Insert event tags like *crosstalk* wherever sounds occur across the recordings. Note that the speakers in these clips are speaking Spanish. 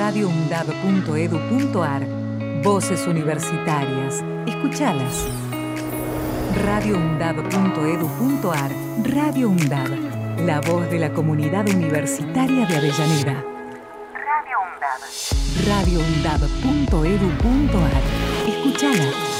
radioundab.edu.ar Voces universitarias. Escuchalas. radioundab.edu.ar Radio UNDAB. La voz de la comunidad universitaria de Avellaneda. Radio UNDAB. radioundab.edu.ar Escuchala.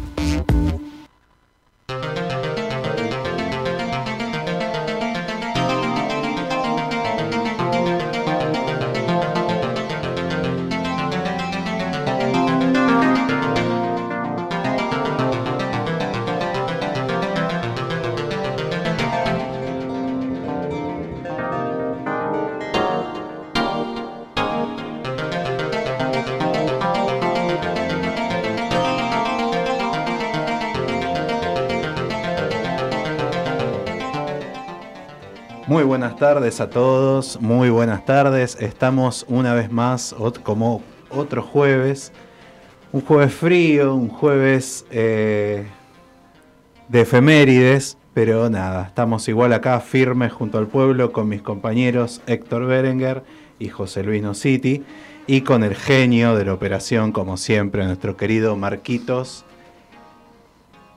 Tardes a todos, muy buenas tardes. Estamos una vez más como otro jueves, un jueves frío, un jueves eh, de efemérides, pero nada, estamos igual acá firmes junto al pueblo con mis compañeros Héctor Berenguer y José Luis Nositi y con el genio de la operación, como siempre, nuestro querido Marquitos.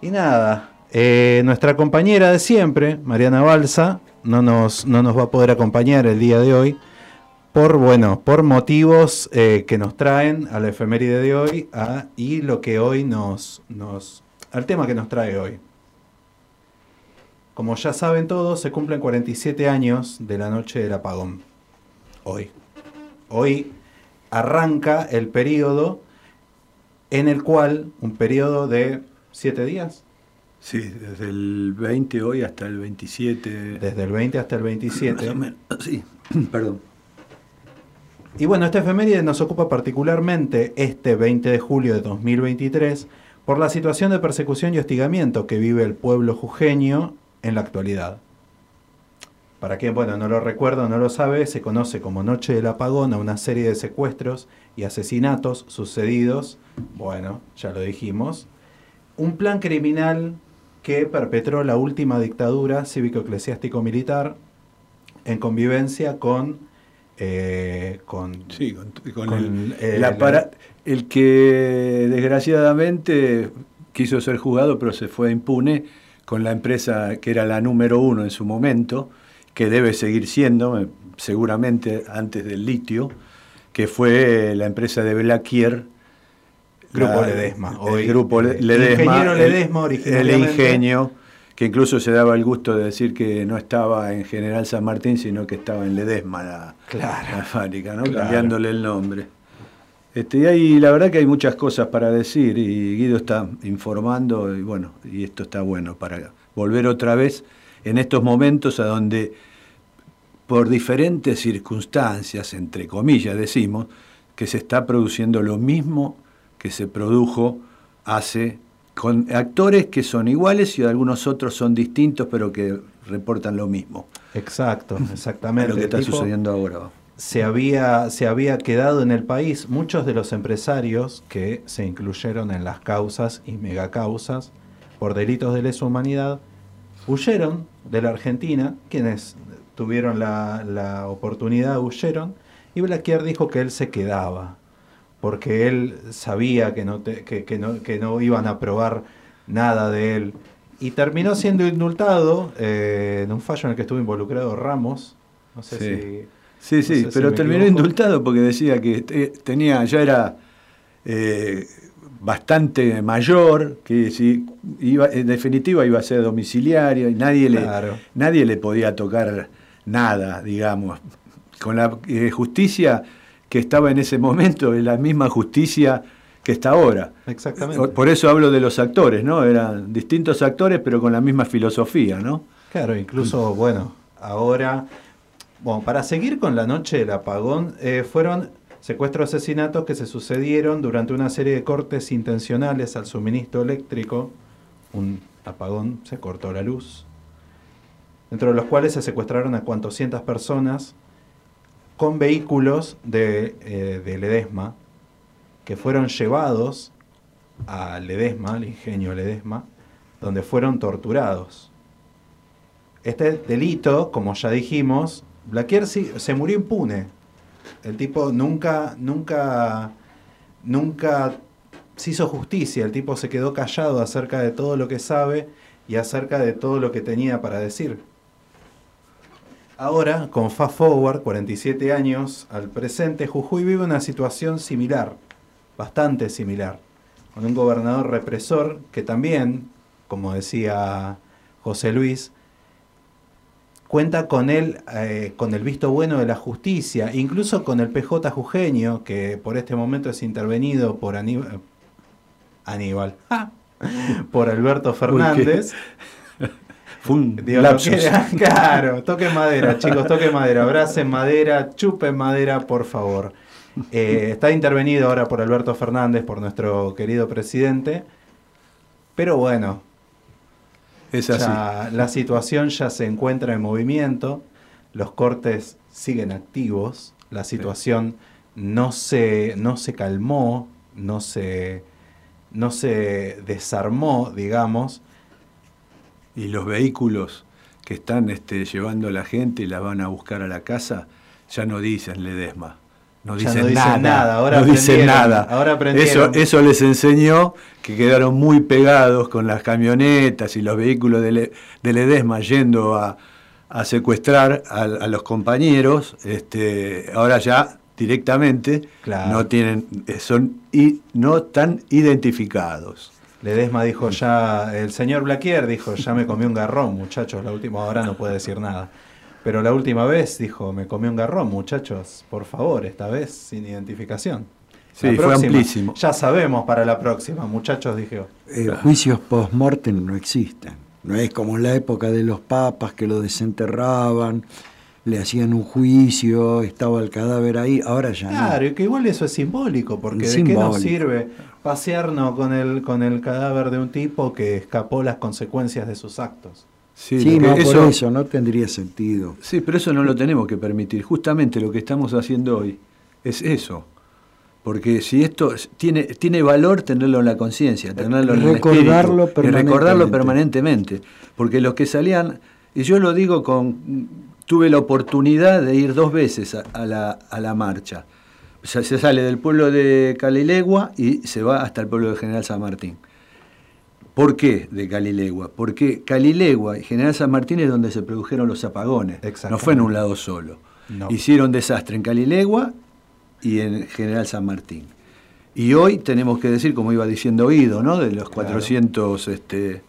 Y nada, eh, nuestra compañera de siempre, Mariana Balsa, no nos, no nos va a poder acompañar el día de hoy por, bueno, por motivos eh, que nos traen a la efeméride de hoy y lo que hoy nos, nos, al tema que nos trae hoy. Como ya saben todos, se cumplen 47 años de la noche del apagón. Hoy. Hoy arranca el periodo en el cual, un periodo de 7 días, Sí, desde el 20 hoy hasta el 27. Desde el 20 hasta el 27. Sí, *clears throat* perdón. Y bueno, esta efeméride nos ocupa particularmente este 20 de julio de 2023 por la situación de persecución y hostigamiento que vive el pueblo jujeño en la actualidad. Para quien, bueno, no lo recuerda o no lo sabe, se conoce como Noche del Apagón a una serie de secuestros y asesinatos sucedidos, bueno, ya lo dijimos, un plan criminal que perpetró la última dictadura cívico-eclesiástico-militar en convivencia con... Eh, con, sí, con, el, el, el, que desgraciadamente quiso ser juzgado pero se fue impune con la empresa que era la número uno en su momento, que debe seguir siendo, eh, seguramente antes del litio, que fue la empresa de Belaquier, Grupo Ledesma. el grupo Ledesma. Ingeniero Ledesma El ingenio, que incluso se daba el gusto de decir que no estaba en General San Martín, sino que estaba en Ledesma la, fábrica, ¿no? cambiándole el nombre. Este, y ahí la verdad que hay muchas cosas para decir y Guido está informando y bueno, y esto está bueno para volver otra vez en estos momentos a donde por diferentes circunstancias, entre comillas decimos, que se está produciendo lo mismo que se produjo hace con actores que son iguales y algunos otros son distintos pero que reportan lo mismo. Exacto, exactamente. lo que está sucediendo ahora. Se había, se había quedado en el país muchos de los empresarios que se incluyeron en las causas y megacausas por delitos de lesa humanidad, huyeron de la Argentina, quienes tuvieron la, la oportunidad huyeron, y Blaquier dijo que él se quedaba porque él sabía que no, que, no, que no iban a probar nada de él. Y terminó siendo indultado eh, en un fallo en el que estuvo involucrado Ramos. No sé sí. si. Sí, sí, pero terminó indultado porque decía que tenía, ya era eh, bastante mayor, que si iba, en definitiva iba a ser domiciliario y nadie, le, nadie le podía tocar nada, digamos. Con la eh, justicia que estaba en ese momento en la misma justicia que está ahora. Exactamente. Por eso hablo de los actores, ¿no? Eran distintos actores, pero con la misma filosofía, ¿no? Claro, incluso, bueno, ahora, bueno, para seguir con la noche del apagón, eh, fueron secuestros asesinatos que se sucedieron durante una serie de cortes intencionales al suministro eléctrico. Un apagón, se cortó la luz. dentro de los cuales se secuestraron a cuantoscientas personas con vehículos de, eh, de Ledesma, que fueron llevados a Ledesma, al ingenio Ledesma, donde fueron torturados. Este delito, como ya dijimos, Blaquier se murió impune. El tipo nunca, nunca, nunca se hizo justicia. El tipo se quedó callado acerca de todo lo que sabe y acerca de todo lo que tenía para decir. Ahora, con Fast Forward, 47 años al presente, Jujuy vive una situación similar, bastante similar, con un gobernador represor que también, como decía José Luis, cuenta con él, eh, con el visto bueno de la justicia, incluso con el PJ jujeño, que por este momento es intervenido por Aníbal, Aníbal *laughs* por Alberto Fernández. *laughs* claro, toque madera, chicos, toque madera, abracen madera, chupen madera, por favor. Eh, está intervenido ahora por Alberto Fernández, por nuestro querido presidente. Pero bueno, es así. la situación ya se encuentra en movimiento, los cortes siguen activos, la situación no, se, no se calmó, no se, no se desarmó, digamos, y los vehículos que están este, llevando a la gente y la van a buscar a la casa, ya no dicen Ledesma. No dicen, nada, ahora no dicen nada. Ahora eso, eso les enseñó que quedaron muy pegados con las camionetas y los vehículos de, Ledesma yendo a, secuestrar a, los compañeros. Este, ahora ya directamente no tienen, son y no están identificados. Ledesma dijo ya, el señor Blaquier dijo, ya me comí un garrón, muchachos, la última hora no puede decir nada. Pero la última vez dijo, me comí un garrón, muchachos, por favor, esta vez sin identificación. Sí, fue amplísimo. Ya sabemos para la próxima, muchachos, dije. Eh, juicios post-mortem no existen. No es como en la época de los papas que lo desenterraban, le hacían un juicio, estaba el cadáver ahí, ahora ya no. Claro, y que igual eso es simbólico, porque ¿de qué nos sirve pasearnos con el, con el cadáver de un tipo que escapó las consecuencias de sus actos. Sí, no, eso, por eso no tendría sentido. Sí, pero eso no lo tenemos que permitir. Justamente lo que estamos haciendo hoy es eso. Porque si esto tiene, tiene valor tenerlo en la conciencia, tenerlo en el recordarlo espíritu, y recordarlo permanentemente. Porque los que salían, y yo lo digo con, tuve la oportunidad de ir dos veces a, la, a la marcha se sale del pueblo de Calilegua y se va hasta el pueblo de General San Martín. ¿Por qué de Calilegua? Porque Calilegua y General San Martín es donde se produjeron los apagones. No fue en un lado solo. Hicieron desastre en Calilegua y en General San Martín. Y hoy tenemos que decir, como iba diciendo Ido, ¿no? de los 400 este,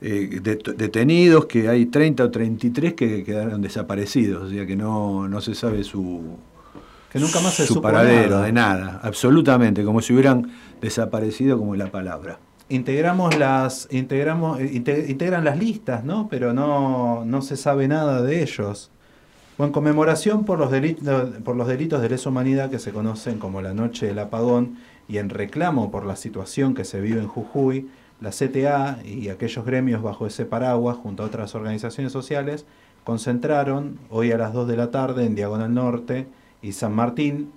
eh, detenidos, que hay 30 o 33 que quedaron desaparecidos, o sea que no, no se sabe su, que nunca más se su paradero, de nada, absolutamente, como si hubieran desaparecido como la palabra. Integramos las, integramos, eh, integran las listas, ¿no? Pero no, no se sabe nada de ellos. O en conmemoración por los, delitos, por los delitos de lesa humanidad que se conocen como la Noche del Apagón y en reclamo por la situación que se vive en Jujuy, la CTA y aquellos gremios bajo ese paraguas, junto a otras organizaciones sociales, concentraron hoy a las 2 de la tarde en Diagonal Norte y San Martín,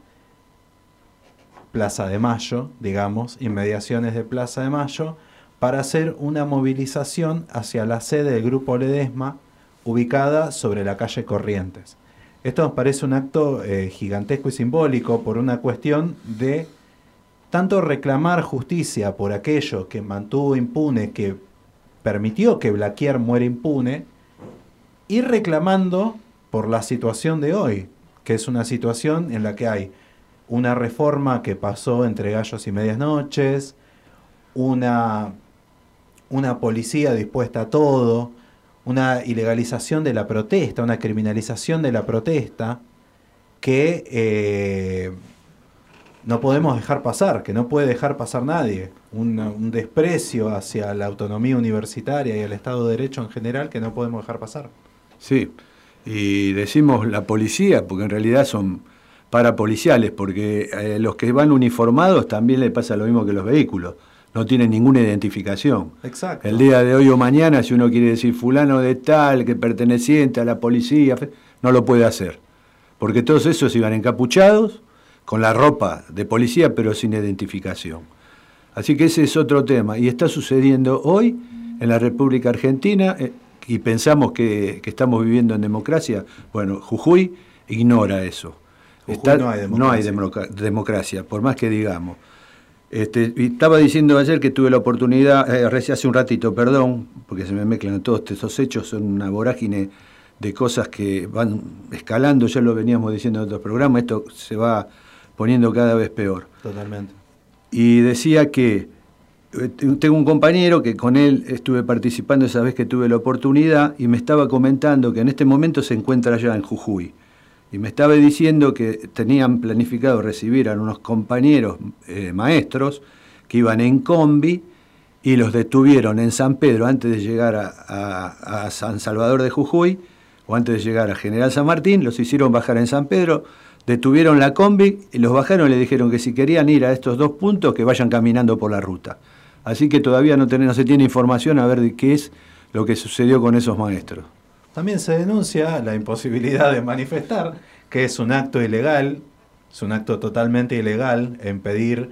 Plaza de Mayo, digamos, inmediaciones de Plaza de Mayo, para hacer una movilización hacia la sede del Grupo Ledesma, ubicada sobre la calle Corrientes. Esto nos parece un acto eh, gigantesco y simbólico por una cuestión de tanto reclamar justicia por aquello que mantuvo impune, que permitió que Blaquier muera impune, y reclamando por la situación de hoy, que es una situación en la que hay una reforma que pasó entre gallos y medias noches, una, una policía dispuesta a todo, una ilegalización de la protesta, una criminalización de la protesta, que eh, no podemos dejar pasar, que no puede dejar pasar nadie. Un, un, desprecio hacia la autonomía universitaria y al Estado de Derecho en general que no podemos dejar pasar. Sí, y decimos la policía, porque en realidad son parapoliciales, porque eh, los que van uniformados también le pasa lo mismo que los vehículos. no tienen ninguna identificación. Exacto. El día de hoy o mañana, si uno quiere decir fulano de tal, que perteneciente a la policía, no lo puede hacer. Porque todos esos iban encapuchados, con la ropa de policía, pero sin identificación. Así que ese es otro tema. Y está sucediendo hoy en la República Argentina, eh, y pensamos que, estamos viviendo en democracia. Bueno, Jujuy ignora eso. no hay democracia. por más que digamos. Este, estaba diciendo ayer que tuve la oportunidad, eh, hace un ratito, perdón, porque se me mezclan todos estos hechos, son una vorágine de cosas que van escalando, ya lo veníamos diciendo en otros programas, esto se va poniendo cada vez peor. Totalmente. Y decía que tengo un compañero que con él estuve participando esa vez que tuve la oportunidad y me estaba comentando que en este momento se encuentra allá en Jujuy. Y me estaba diciendo que tenían planificado recibir a unos compañeros eh, maestros que iban en combi y los detuvieron en San Pedro antes de llegar a, a San Salvador de Jujuy o antes de llegar a General San Martín, los hicieron bajar en San Pedro, detuvieron la combi y los bajaron y le dijeron que si querían ir a estos dos puntos que vayan caminando por la ruta. Así que todavía no, se tiene información a ver de qué es lo que sucedió con esos maestros. También se denuncia la imposibilidad de manifestar, que es un acto ilegal, es un acto totalmente ilegal en pedir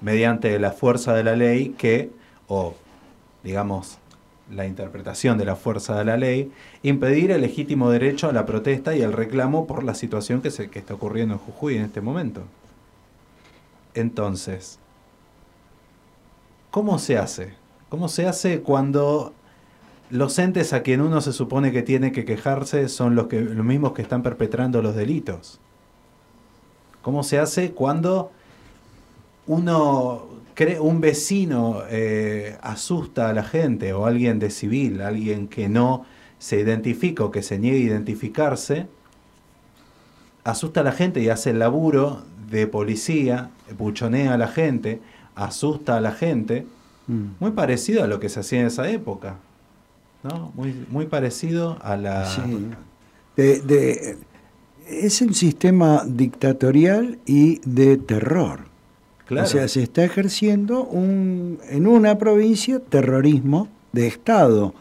mediante la fuerza de la ley que, o digamos, la interpretación de la fuerza de la ley, impedir el legítimo derecho a la protesta y el reclamo por la situación que, se, que está ocurriendo en Jujuy en este momento. Entonces, ¿cómo se hace? ¿Cómo se hace cuando los entes a quien uno se supone que tiene que quejarse son los, mismos que están perpetrando los delitos? ¿Cómo se hace cuando uno un vecino eh, asusta a la gente o alguien de civil, alguien que no se identifica o que se niegue a identificarse, asusta a la gente y hace el laburo de policía, buchonea a la gente, asusta a la gente, mm. muy parecido a lo que se hacía en esa época, ¿no? Muy, muy parecido a la... es un sistema dictatorial y de terror. O sea, se está ejerciendo un, en una provincia terrorismo de Estado.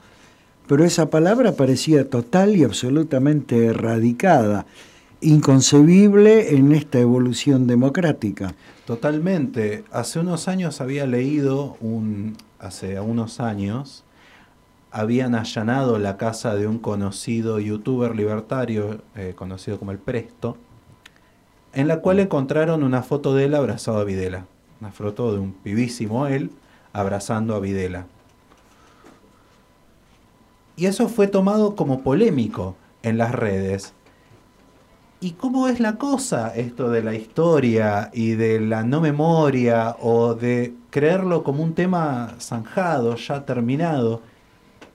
Pero esa palabra parecía total y absolutamente erradicada, inconcebible en esta evolución democrática. Totalmente. Hace unos años había leído, un, hace unos años, habían allanado la casa de un conocido youtuber libertario, eh, conocido como el Presto, en la cual encontraron una foto de él abrazado a Videla. Una foto de un pibísimo él abrazando a Videla. Y eso fue tomado como polémico en las redes. ¿Y cómo es la cosa esto de la historia y de la no memoria o de creerlo como un tema zanjado, ya terminado?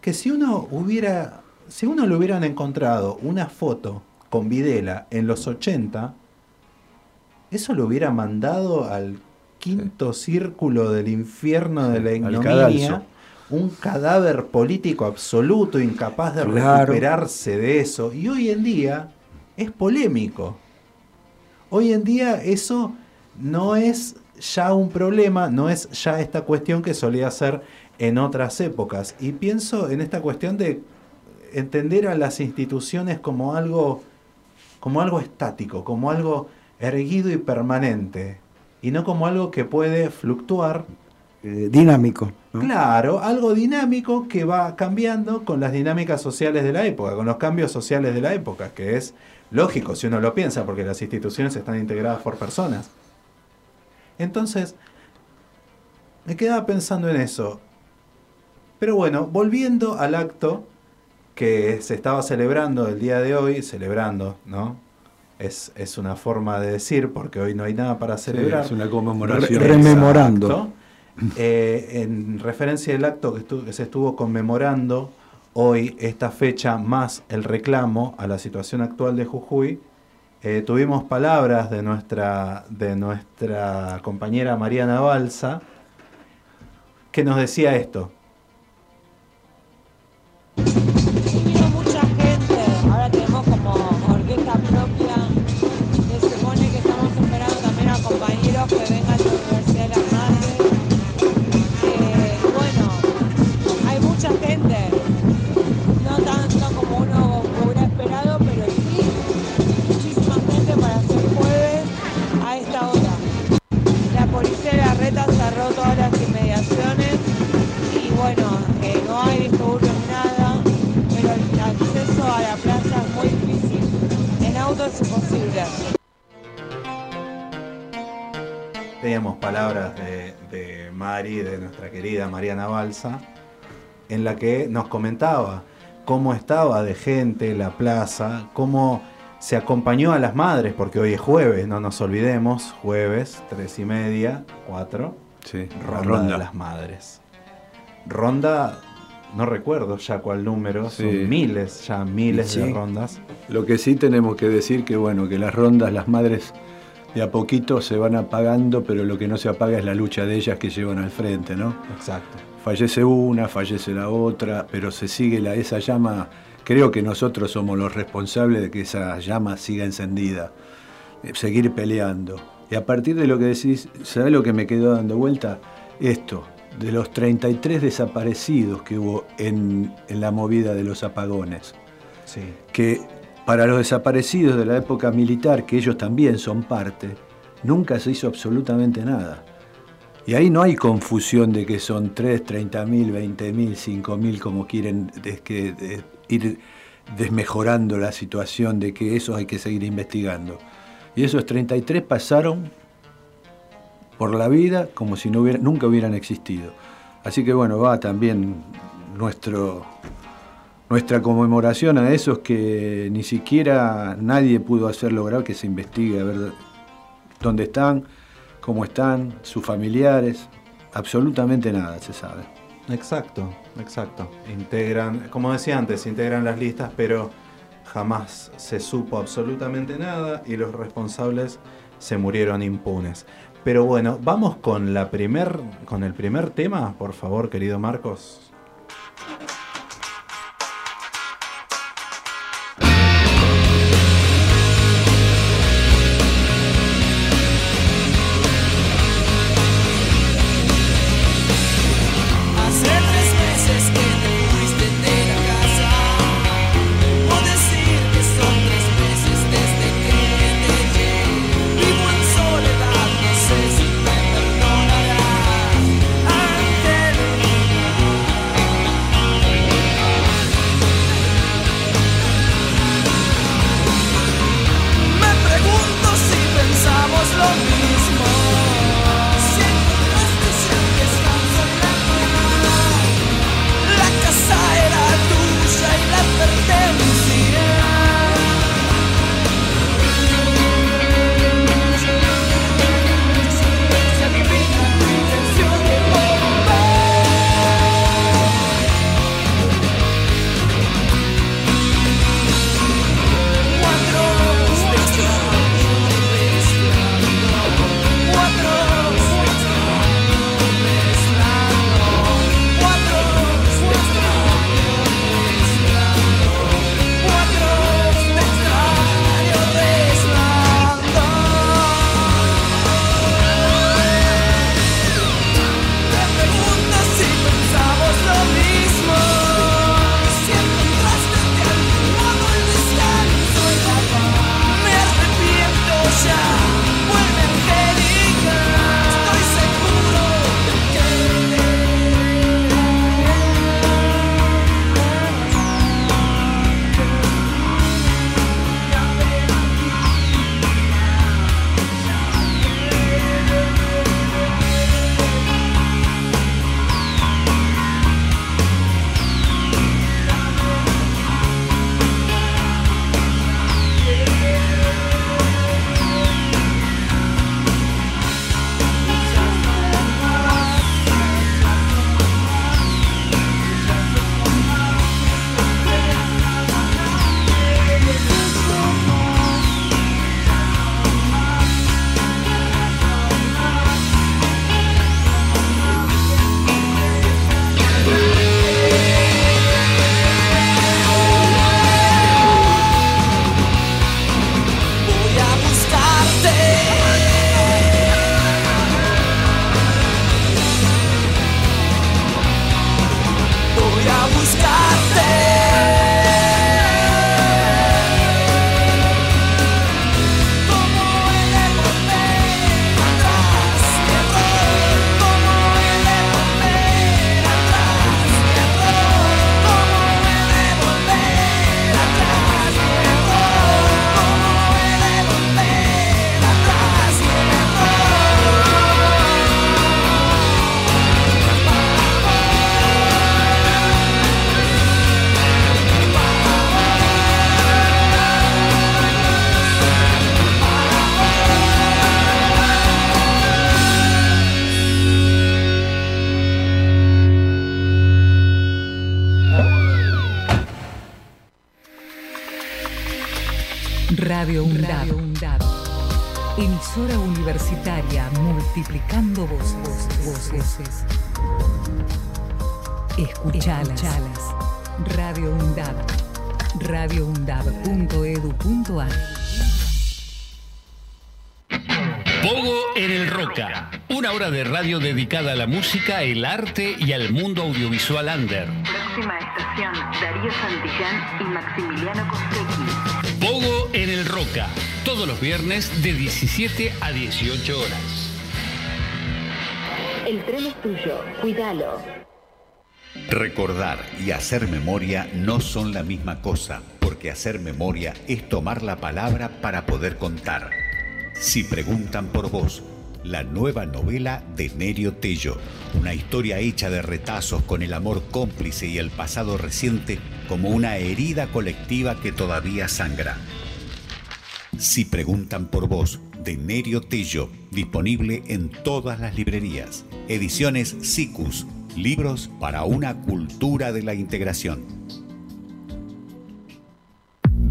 Que si uno hubiera, si uno le hubieran encontrado una foto con Videla en los 80, eso lo hubiera mandado al quinto círculo del infierno de la ignominia, un cadáver político absoluto, incapaz de recuperarse de eso. Y hoy en día es polémico. Hoy en día eso no es ya un problema, no es ya esta cuestión que solía ser en otras épocas. Y pienso en esta cuestión de entender a las instituciones como algo, como algo estático, como algo erguido y permanente, y no como algo que puede fluctuar. Eh, dinámico. Claro, algo dinámico que va cambiando con las dinámicas sociales de la época, con los cambios sociales de la época, que es lógico si uno lo piensa, porque las instituciones están integradas por personas. Entonces, me quedaba pensando en eso. Pero bueno, volviendo al acto que se estaba celebrando el día de hoy, celebrando, ¿no? es, es, una forma de decir, porque hoy no hay nada para celebrar. es una conmemoración. rememorando. Eh, en referencia al acto que, se estuvo conmemorando hoy, esta fecha, más el reclamo a la situación actual de Jujuy, eh, tuvimos palabras de nuestra, de nuestra compañera Mariana Balsa, que nos decía esto. todas las inmediaciones y bueno, eh, no hay disturbios, nada, pero el acceso a la plaza es muy difícil. En auto es imposible. Teníamos palabras de, de Mari, de nuestra querida Mariana Balsa, en la que nos comentaba cómo estaba de gente la plaza, cómo se acompañó a las madres, porque hoy es jueves, no nos olvidemos, jueves, tres y media, cuatro sí, ronda, de las madres. Ronda, no recuerdo ya cuál número, son miles, ya miles de rondas. Lo que sí tenemos que decir que bueno, que las rondas, las madres de a poquito se van apagando, pero lo que no se apaga es la lucha de ellas que llevan al frente, ¿no? Exacto. Fallece una, fallece la otra, pero se sigue la, esa llama Creo que nosotros somos los responsables de que esa llama siga encendida, eh, seguir peleando. Y a partir de lo que decís, ¿sabés lo que me quedó dando vuelta? Esto, de los 33 desaparecidos que hubo en, la movida de los apagones. Sí. Que para los desaparecidos de la época militar, que ellos también son parte, nunca se hizo absolutamente nada. Y ahí no hay confusión de que son 3, 30 mil, 20 mil, 5 mil, como quieren que, ir desmejorando la situación de que eso hay que seguir investigando. Y esos 33 pasaron por la vida como si nunca hubieran existido. Así que bueno, va también nuestro, nuestra conmemoración a esos que ni siquiera nadie pudo hacer lograr que se investigue a ver dónde están, cómo están, sus familiares, absolutamente nada se sabe. Exacto, exacto. Integran, como decía antes, integran las listas, pero jamás se supo absolutamente nada y los responsables se murieron impunes. Pero bueno, vamos con la primer, con el primer tema, por favor, querido Marcos. Escuchalas. Radio UNDAB. radioundab.edu.ar Pogo en el Roca. Una hora de radio dedicada a la música, el arte y al mundo audiovisual under. Próxima estación, Darío Santillán y Maximiliano Costecchi. Pogo en el Roca. Todos los viernes de 17 a 18 horas. El tren es tuyo, cuídalo. Recordar y hacer memoria no son la misma cosa, porque hacer memoria es tomar la palabra para poder contar. Si preguntan por vos, la nueva novela de Nerio Tello, una historia hecha de retazos con el amor cómplice y el pasado reciente como una herida colectiva que todavía sangra. Si preguntan por vos, de Nerio Tello, disponible en todas las librerías. Ediciones SICUS, libros para una cultura de la integración.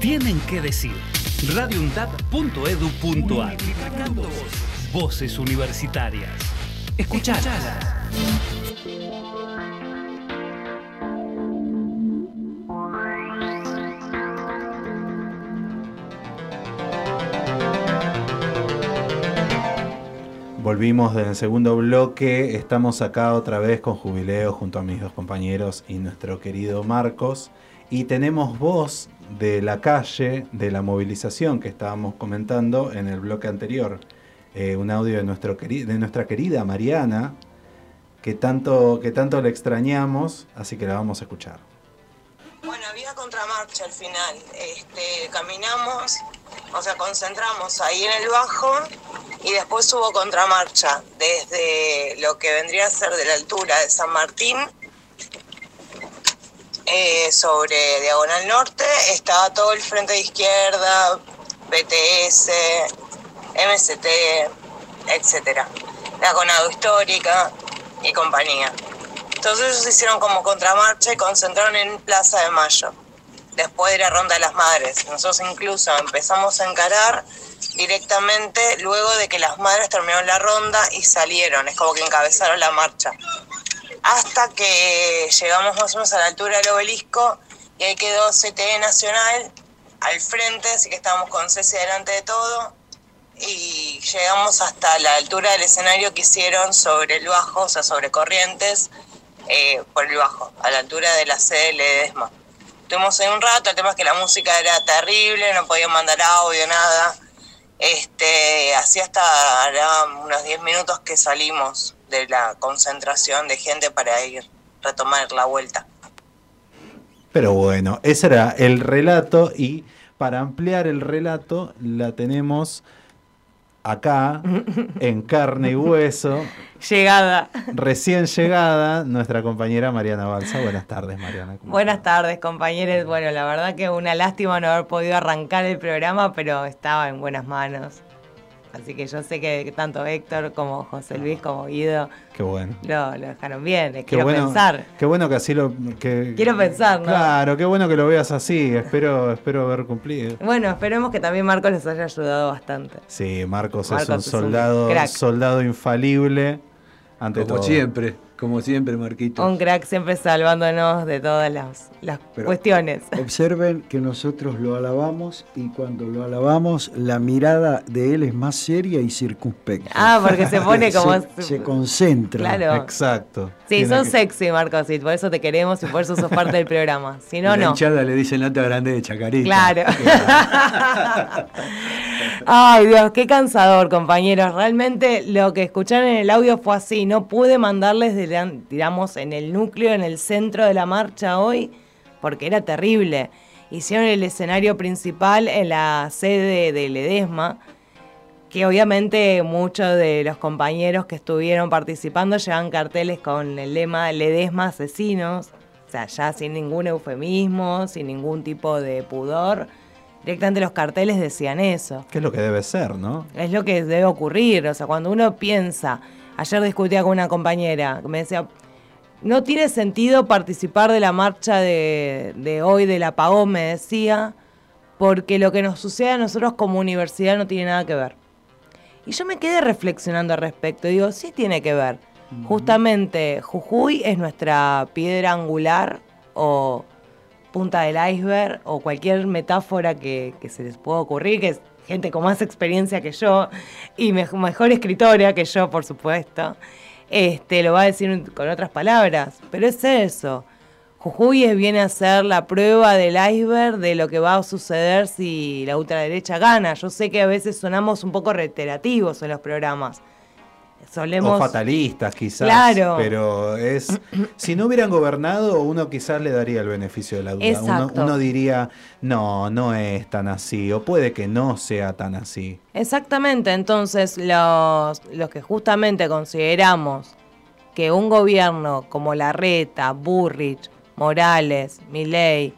tienen que decir. radioundap.edu.ar voces. voces universitarias. Escuchalas. Volvimos del segundo bloque. Estamos acá otra vez con Jubileo junto a mis dos compañeros y nuestro querido Marcos. Y tenemos voz de la calle, de la movilización que estábamos comentando en el bloque anterior. Eh, un audio de, nuestra querida Mariana, que tanto, que tanto le extrañamos, así que la vamos a escuchar. Bueno, había contramarcha al final. Este, caminamos, o sea, concentramos ahí en el bajo y después hubo contramarcha desde lo que vendría a ser de la altura de San Martín eh, sobre Diagonal Norte estaba todo el frente de izquierda, BTS, MST, etcétera, la Conado Histórica y compañía. Entonces ellos hicieron como contramarcha y concentraron en Plaza de Mayo, después de la Ronda de las Madres. Nosotros incluso empezamos a encarar directamente luego de que las madres terminaron la ronda y salieron, es como que encabezaron la marcha hasta que llegamos más o menos a la altura del obelisco y ahí quedó CTE Nacional al frente, así que estábamos con Ceci delante de todo y llegamos hasta la altura del escenario que hicieron sobre el bajo, o sea, sobre Corrientes, eh, por el bajo, a la altura de la sede de Ledesma. Estuvimos ahí un rato, el tema es que la música era terrible, no podían mandar audio, nada. Este, así hasta unos 10 minutos que salimos de la concentración de gente para ir retomar la vuelta. Pero bueno, ese era el relato y para ampliar el relato la tenemos acá *laughs* en carne y hueso. Llegada. Recién llegada, nuestra compañera Mariana Balsa. Buenas tardes, Mariana. Buenas tardes, compañeros. Bueno, la verdad que una lástima no haber podido arrancar el programa, pero estaba en buenas manos. Así que yo sé que tanto Héctor como José Luis como Guido qué bueno. lo, dejaron bien. quiero pensar. Qué bueno que así lo. Que, quiero pensar, ¿no? Claro, qué bueno que lo veas así. Espero, espero haber cumplido. Bueno, esperemos que también Marcos les haya ayudado bastante. Sí, Marcos, es un soldado, soldado infalible. Ante como siempre. Como siempre, Marquito. Un crack siempre salvándonos de todas las, las cuestiones. Observen que nosotros lo alabamos y cuando lo alabamos, la mirada de él es más seria y circunspecta. Ah, porque se pone *laughs* como. se, concentra. Claro. Exacto. Sí, sos sexy, Marcos, y por eso te queremos y por eso sos parte del programa. Si no, la no. hinchada le dice nota grande de chacarita. Claro. *laughs* *laughs* Ay, Dios, qué cansador, compañeros. Realmente lo que escucharon en el audio fue así. No pude mandarles de digamos, en el núcleo, en el centro de la marcha hoy, porque era terrible. hicieron el escenario principal en la sede de Ledesma, que obviamente muchos de los compañeros que estuvieron participando llevan carteles con el lema Ledesma asesinos, o sea, ya sin ningún eufemismo, sin ningún tipo de pudor. Directamente los carteles decían eso. ¿Qué es lo que debe ser, no? Es lo que debe ocurrir. O sea, cuando uno piensa, ayer discutía con una compañera que me decía, no tiene sentido participar de la marcha de, de hoy del apagón, me decía, porque lo que nos sucede a nosotros como universidad no tiene nada que ver. Y yo me quedé reflexionando al respecto. Digo, sí tiene que ver. Justamente Jujuy es nuestra piedra angular o punta del iceberg o cualquier metáfora que, se les pueda ocurrir, que es gente con más experiencia que yo y mejor escritora que yo, por supuesto este, lo va a decir con otras palabras, pero es eso. Jujuy viene a ser la prueba del iceberg de lo que va a suceder si la ultraderecha gana. Yo sé que a veces sonamos un poco reiterativos en los programas, o fatalistas quizás. Claro. Pero es. si no hubieran gobernado, uno quizás le daría el beneficio de la duda. Uno, diría, no, no es tan así. O puede que no sea tan así. Exactamente. Entonces, los, los que justamente consideramos que un gobierno como Larreta, Burrich, Morales, Milei,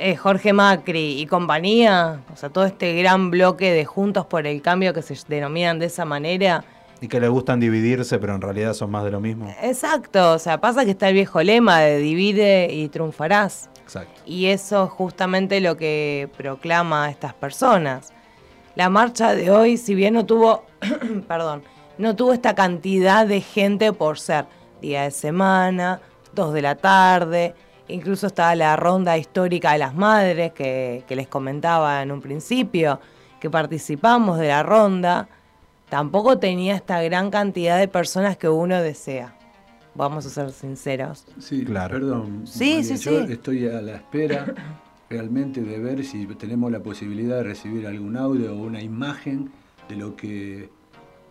eh, Jorge Macri y compañía, o sea, todo este gran bloque de Juntos por el Cambio que se denominan de esa manera, y que le gustan dividirse, pero en realidad son más de lo mismo. Exacto, o sea, pasa que está el viejo lema de divide y triunfarás. Exacto. Y eso es justamente lo que proclama a estas personas. La marcha de hoy, si bien no tuvo, *clears throat* perdón, no tuvo esta cantidad de gente por ser día de semana, dos de la tarde, incluso estaba la ronda histórica de las madres que, que les comentaba en un principio, que participamos de la ronda tampoco tenía esta gran cantidad de personas que uno desea. Vamos a ser sinceros. Sí, claro. Perdón. Sí, sí, yo estoy a la espera *coughs* realmente de ver si tenemos la posibilidad de recibir algún audio o una imagen de lo que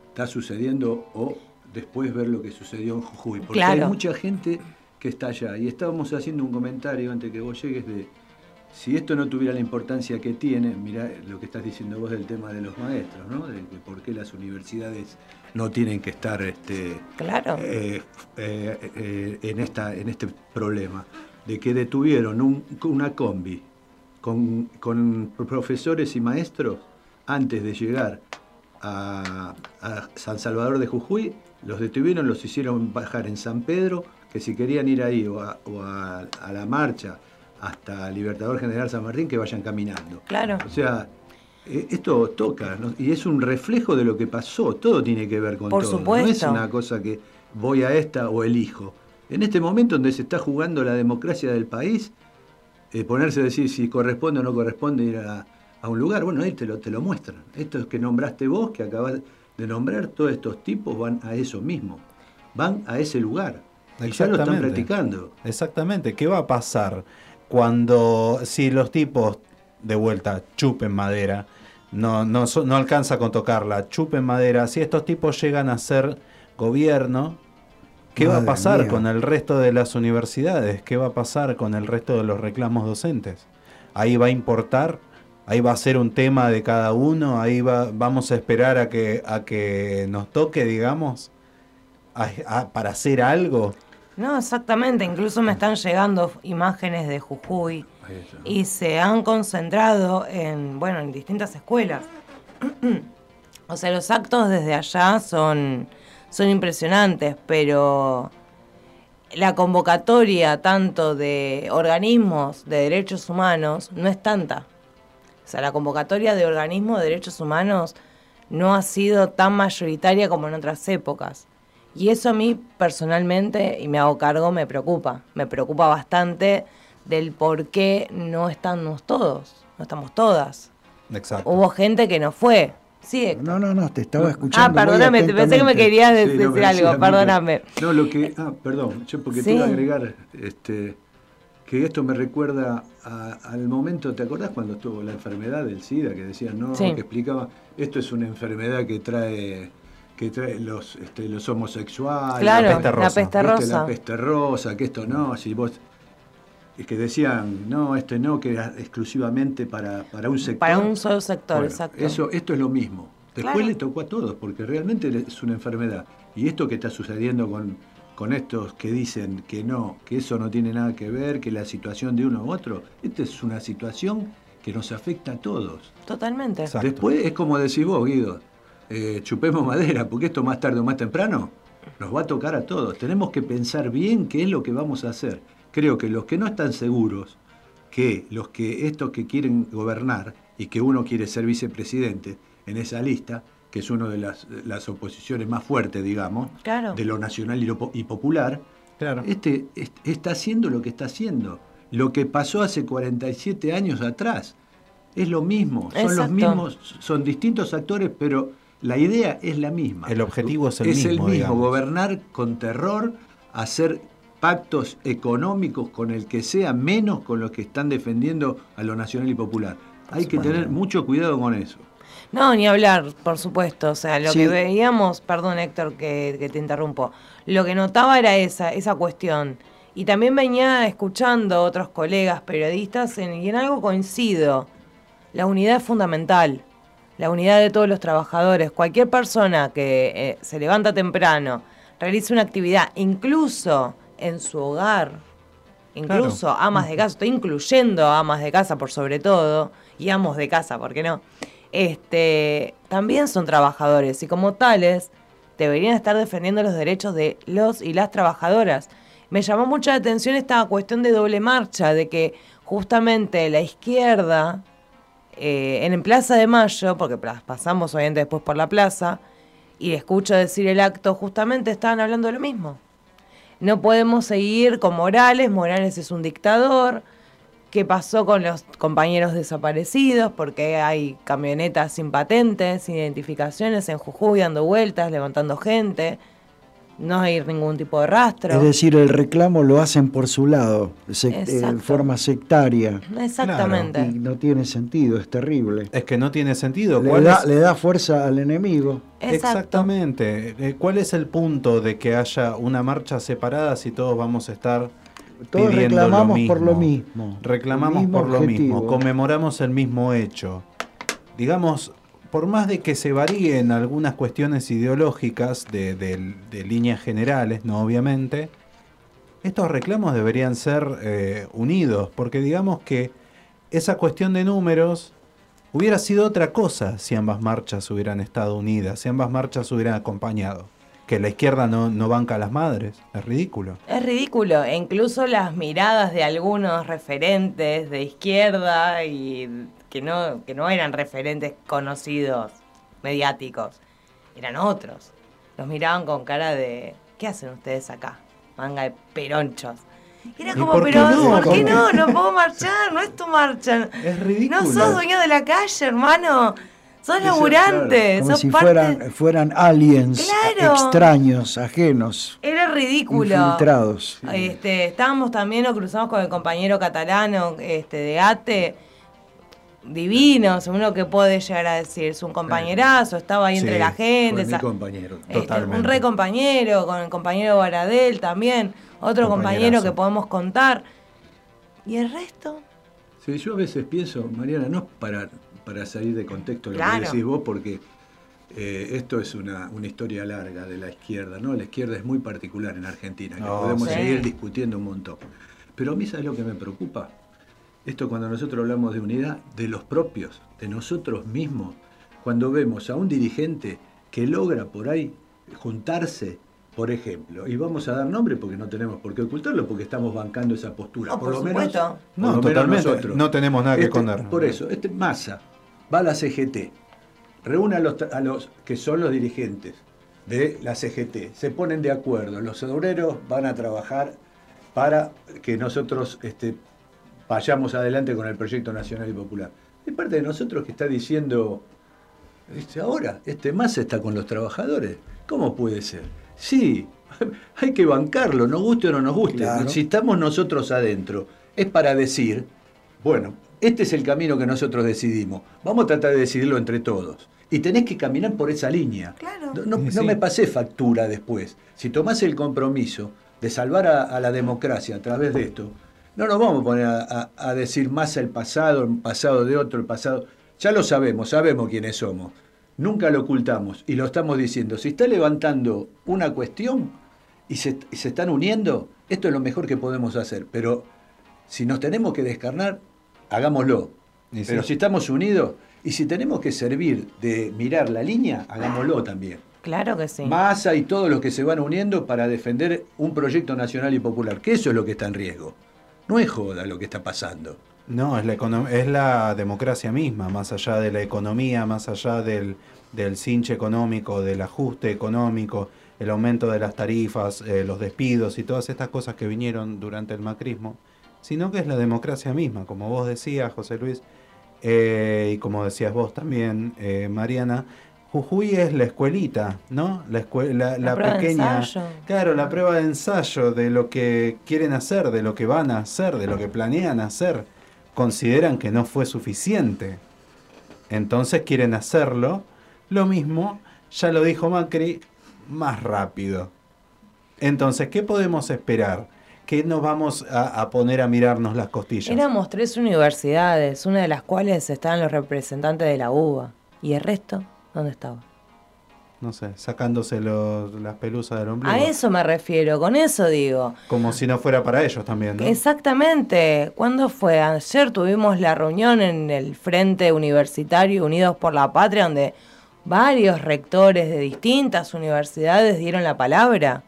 está sucediendo o después ver lo que sucedió en Jujuy. Porque hay mucha gente que está allá. Y estábamos haciendo un comentario antes que vos llegues de si esto no tuviera la importancia que tiene, mira lo que estás diciendo vos del tema de los maestros, ¿no? De, por qué las universidades no tienen que estar este, claro. Eh, eh, eh, en, esta, en este problema, de que detuvieron una combi con, profesores y maestros antes de llegar a, San Salvador de Jujuy, los detuvieron, los hicieron bajar en San Pedro, que si querían ir ahí o a la marcha, hasta Libertador General San Martín que vayan caminando. Claro. O sea, eh, esto toca y es un reflejo de lo que pasó, todo tiene que ver con Por todo. Supuesto. No es una cosa que voy a esta o elijo. En este momento donde se está jugando la democracia del país, eh, ponerse a decir si corresponde o no corresponde ir a, un lugar, bueno, ahí te lo, te lo muestran. Estos que nombraste vos, que acabas de nombrar, todos estos tipos van a eso mismo, van a ese lugar. Y ya lo están practicando. Exactamente. ¿Qué va a pasar? Cuando si los tipos de vuelta chupen madera, no, no, no alcanza con tocarla, chupen madera, si estos tipos llegan a ser gobierno, ¿qué va a pasar con el resto de las universidades? ¿Qué va a pasar con el resto de los reclamos docentes? Ahí va a importar, ahí va a ser un tema de cada uno, ahí va, vamos a esperar a que, a que nos toque, digamos, para hacer algo. No, exactamente. Incluso me están llegando imágenes de Jujuy y se han concentrado en, bueno, en distintas escuelas. *clears throat* o sea, los actos desde allá son, son impresionantes, pero la convocatoria tanto de organismos de derechos humanos no es tanta. O sea, la convocatoria de organismos de derechos humanos no ha sido tan mayoritaria como en otras épocas. Y eso a mí personalmente, y me hago cargo, me preocupa. Me preocupa bastante del por qué no estamos todos, no estamos todas. Exacto. Hubo gente que no fue. Sí, no, no, no, te estaba escuchando. Ah, perdóname, pensé que me querías decir algo, perdóname. No, lo que, *laughs* ah, perdón, yo porque te iba a agregar, este, que esto me recuerda al momento, ¿te acordás cuando estuvo la enfermedad del SIDA? Que decían, no, que explicaba, esto es una enfermedad que trae que trae los, este, los homosexuales, la peste rosa, la peste rosa, que esto no, si vos que decían, no, este no, que era exclusivamente para, para un sector. Para un solo sector, exacto. Eso, esto es lo mismo. Después le tocó a todos, porque realmente es una enfermedad. Y esto que está sucediendo con, con estos que dicen que no, que eso no tiene nada que ver, que la situación de uno u otro, esta es una situación que nos afecta a todos. Totalmente. Después es como decís vos, Guido, eh, chupemos madera, porque esto más tarde o más temprano nos va a tocar a todos. Tenemos que pensar bien qué es lo que vamos a hacer. Creo que los que no están seguros, que los que estos que quieren gobernar y que uno quiere ser vicepresidente en esa lista, que es una de las, las oposiciones más fuertes, digamos, de lo nacional y, popular, claro. este, está haciendo lo que está haciendo. Lo que pasó hace 47 años atrás. Es lo mismo, son los mismos, son distintos actores, pero la idea es la misma. El objetivo es el mismo. Es el mismo, gobernar con terror, hacer pactos económicos con el que sea, menos con los que están defendiendo a lo nacional y popular. Hay que tener mucho cuidado con eso. No, ni hablar, por supuesto. O sea, lo que veíamos, perdón Héctor que, te interrumpo, lo que notaba era esa, esa cuestión. Y también venía escuchando otros colegas periodistas en, y en algo coincido. La unidad es fundamental. La unidad de todos los trabajadores. Cualquier persona que eh, se levanta temprano, realice una actividad, incluso en su hogar, incluso amas de casa, estoy incluyendo amas de casa por sobre todo, y amos de casa, ¿por qué no? este, también son trabajadores y como tales deberían estar defendiendo los derechos de los y las trabajadoras. Me llamó mucha atención esta cuestión de doble marcha, de que justamente la izquierda, eh, en Plaza de Mayo, porque pasamos obviamente después por la plaza, y escucho decir el acto, justamente estaban hablando de lo mismo. No podemos seguir con Morales, Morales es un dictador, qué pasó con los compañeros desaparecidos, porque hay camionetas sin patentes, sin identificaciones en Jujuy dando vueltas, levantando gente. No hay ningún tipo de rastro. Es decir, el reclamo lo hacen por su lado, en forma sectaria. Exactamente. y no tiene sentido, es terrible. Es que no tiene sentido. Le, da, le da, fuerza al enemigo. Exactamente. Eh, ¿Cuál es el punto de que haya una marcha separada si todos vamos a estar todos reclamamos por lo mismo. Reclamamos por lo mismo, conmemoramos el mismo hecho. Digamos, por más de que se varíen algunas cuestiones ideológicas de, líneas generales, no obviamente, estos reclamos deberían ser eh, unidos, porque digamos que esa cuestión de números hubiera sido otra cosa si ambas marchas hubieran estado unidas, si ambas marchas hubieran acompañado que la izquierda no, banca a las madres. Es ridículo. Es ridículo. E incluso las miradas de algunos referentes de izquierda y que no, que no eran referentes conocidos, mediáticos, eran otros. Los miraban con cara de, ¿qué hacen ustedes acá? Manga de peronchos. Era como, pero no? ¿por qué no? No puedo marchar, no es tu marcha. Es ridículo. No sos dueño de la calle, hermano. Son laburantes. Como si fueran, fueran aliens extraños, ajenos. Era ridículo. Infiltrados. Este, estábamos también, nos cruzamos con el compañero catalano este, de ATE. Divino, según lo que puede llegar a decir. Es un compañerazo, estaba ahí entre la gente. Fue mi compañero. Este, un re compañero, con el compañero Baradel también. Otro compañero que podemos contar. ¿Y el resto? Sí, yo a veces pienso, Mariana, no es para para salir de contexto lo que decís vos, porque eh, esto es una, historia larga de la izquierda, ¿no? La izquierda es muy particular en Argentina, que podemos seguir discutiendo un montón. Pero a mí, ¿sabes lo que me preocupa? Esto cuando nosotros hablamos de unidad, de los propios, de nosotros mismos, cuando vemos a un dirigente que logra por ahí juntarse por ejemplo, y vamos a dar nombre porque no tenemos por qué ocultarlo, porque estamos bancando esa postura. por, lo menos, no, totalmente. no tenemos nada que este, esconder. Por eso, este Massa va a la CGT, reúne a los, a los que son los dirigentes de la CGT, se ponen de acuerdo, los obreros van a trabajar para que nosotros este, vayamos adelante con el proyecto nacional y popular. Es parte de nosotros que está diciendo, este, ahora, este Massa está con los trabajadores. ¿Cómo puede ser? Sí, *laughs* hay que bancarlo, nos guste o no nos guste. Si estamos nosotros adentro, es para decir, bueno, este es el camino que nosotros decidimos. Vamos a tratar de decidirlo entre todos. Y tenés que caminar por esa línea. No, me pasé factura después. Si tomás el compromiso de salvar a, la democracia a través de esto, No nos vamos a poner a, a decir más el pasado, el pasado de otro, el pasado. Ya lo sabemos, sabemos quiénes somos. Nunca lo ocultamos y lo estamos diciendo. Si está levantando una cuestión y se, se están uniendo, esto es lo mejor que podemos hacer. Pero si nos tenemos que descarnar, hagámoslo. Pero si estamos unidos y si tenemos que servir de mirar la línea, hagámoslo también. Claro que sí. Masa y todos los que se van uniendo para defender un proyecto nacional y popular, que eso es lo que está en riesgo. No es joda lo que está pasando. No, es la, es la democracia misma, más allá de la economía, más allá del, del cinche económico, del ajuste económico, el aumento de las tarifas, eh, los despidos y todas estas cosas que vinieron durante el macrismo, sino que es la democracia misma, como vos decías, José Luis, eh, y como decías vos también, eh, Mariana, Jujuy es la escuelita, ¿no? La, escuela, la, pequeña. Claro, la prueba de ensayo de lo que quieren hacer, de lo que van a hacer, de lo que planean hacer. Consideran que no fue suficiente. Entonces quieren hacerlo. Lo mismo, ya lo dijo Macri, más rápido. Entonces, ¿qué podemos esperar? ¿Qué nos vamos a, a, poner a mirarnos las costillas? Éramos tres universidades, una de las cuales estaban los representantes de la UBA. ¿Y el resto? ¿Dónde estaba? No sé, sacándose los, las pelusas del ombligo. A eso me refiero, con eso digo. Como si no fuera para ellos también, ¿no? Exactamente. ¿Cuándo fue? Ayer tuvimos la reunión en el Frente Universitario Unidos por la Patria, donde varios rectores de distintas universidades dieron la palabra.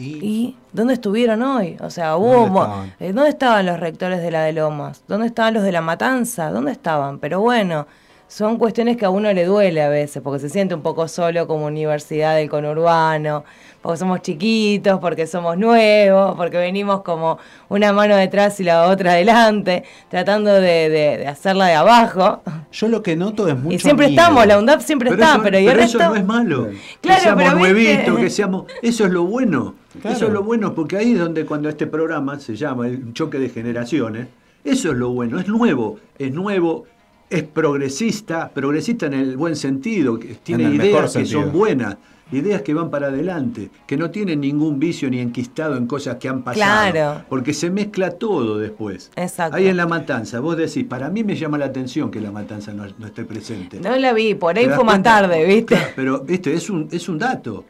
¿Y? dónde estuvieron hoy? O sea, hubo, ¿Dónde estaban? Eh, ¿dónde estaban los rectores de la de Lomas? ¿Dónde estaban los de la Matanza? ¿Dónde estaban? Pero bueno, son cuestiones que a uno le duele a veces, porque se siente un poco solo como universidad del conurbano, porque somos chiquitos, porque somos nuevos, porque venimos como una mano detrás y la otra adelante, tratando de, de, de hacerla de abajo. Yo lo que noto es mucho Y siempre miedo. estamos, la UNDAP siempre pero está, eso, pero, ¿y el pero resto? eso no es malo. Claro, que seamos pero nuevitos, que seamos. Eso es lo bueno. Claro. Eso es lo bueno, porque ahí es donde cuando este programa se llama el choque de generaciones, eso es lo bueno, es nuevo, es nuevo, es progresista, progresista en el buen sentido, que tiene ideas que son buenas, ideas que van para adelante, que no tienen ningún vicio ni enquistado en cosas que han pasado. Claro. Porque se mezcla todo después. Exacto. Ahí en la matanza, vos decís, para mí me llama la atención que la matanza no, no esté presente. No la vi, por ahí ¿Te das fue más tarde, ¿viste? Claro, pero viste, es un, es un dato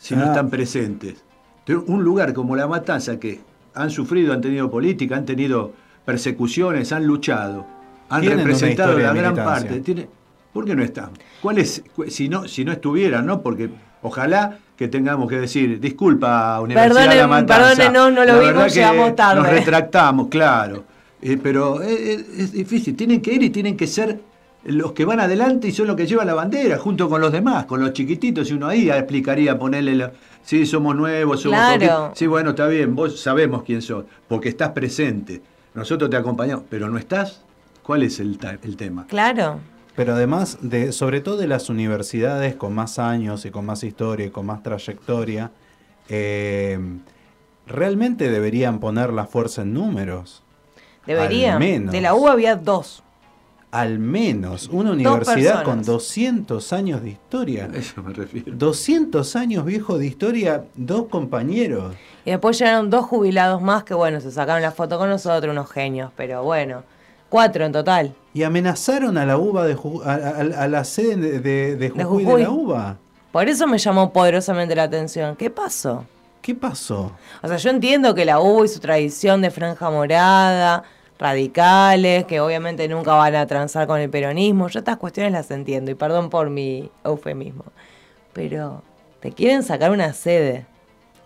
si no Ah. están presentes. De Un lugar como La Matanza que han sufrido, han tenido política, han tenido persecuciones, han luchado, han representado la gran parte. Tiene- ¿Por qué no están? ¿Cuál es, si no, si no estuvieran, ¿no? Porque ojalá que tengamos que decir, disculpa, Universidad de La Perdonen- Matanza. perdónenos, no lo la vimos, verdad que llegamos tarde". Nos retractamos, claro. Eh, pero es, es- es difícil. Tienen que ir y tienen que ser los que van adelante y son los que llevan la bandera, junto con los demás, con los chiquititos. Y uno ahí explicaría, ponerle, la, sí, somos nuevos, somos Claro. poquitos". Sí, bueno, está bien, vos sabemos quién sos, porque estás presente. Nosotros te acompañamos, pero no estás. ¿Cuál es el, ta- el tema? Claro. Pero además, de, sobre todo de las universidades con más años y con más historia y con más trayectoria, eh, realmente deberían poner la fuerza en números. Debería. Al menos. De la U había dos. Al menos una universidad con personas. 200 años de historia. A eso me refiero. 200 años viejo de historia, dos compañeros. Y después llegaron dos jubilados más que, bueno, se sacaron la foto con nosotros, unos genios, pero bueno, cuatro en total. Y amenazaron a la UBA de Ju- a, a- a la sede de, de- de Jujuy de, Jujuy. la UBA. Por eso me llamó poderosamente la atención. ¿Qué pasó? ¿Qué pasó? O sea, yo entiendo que la U y su tradición de franja morada, radicales, que obviamente nunca van a transar con el peronismo, yo estas cuestiones las entiendo, y perdón por mi eufemismo. Pero te quieren sacar una sede.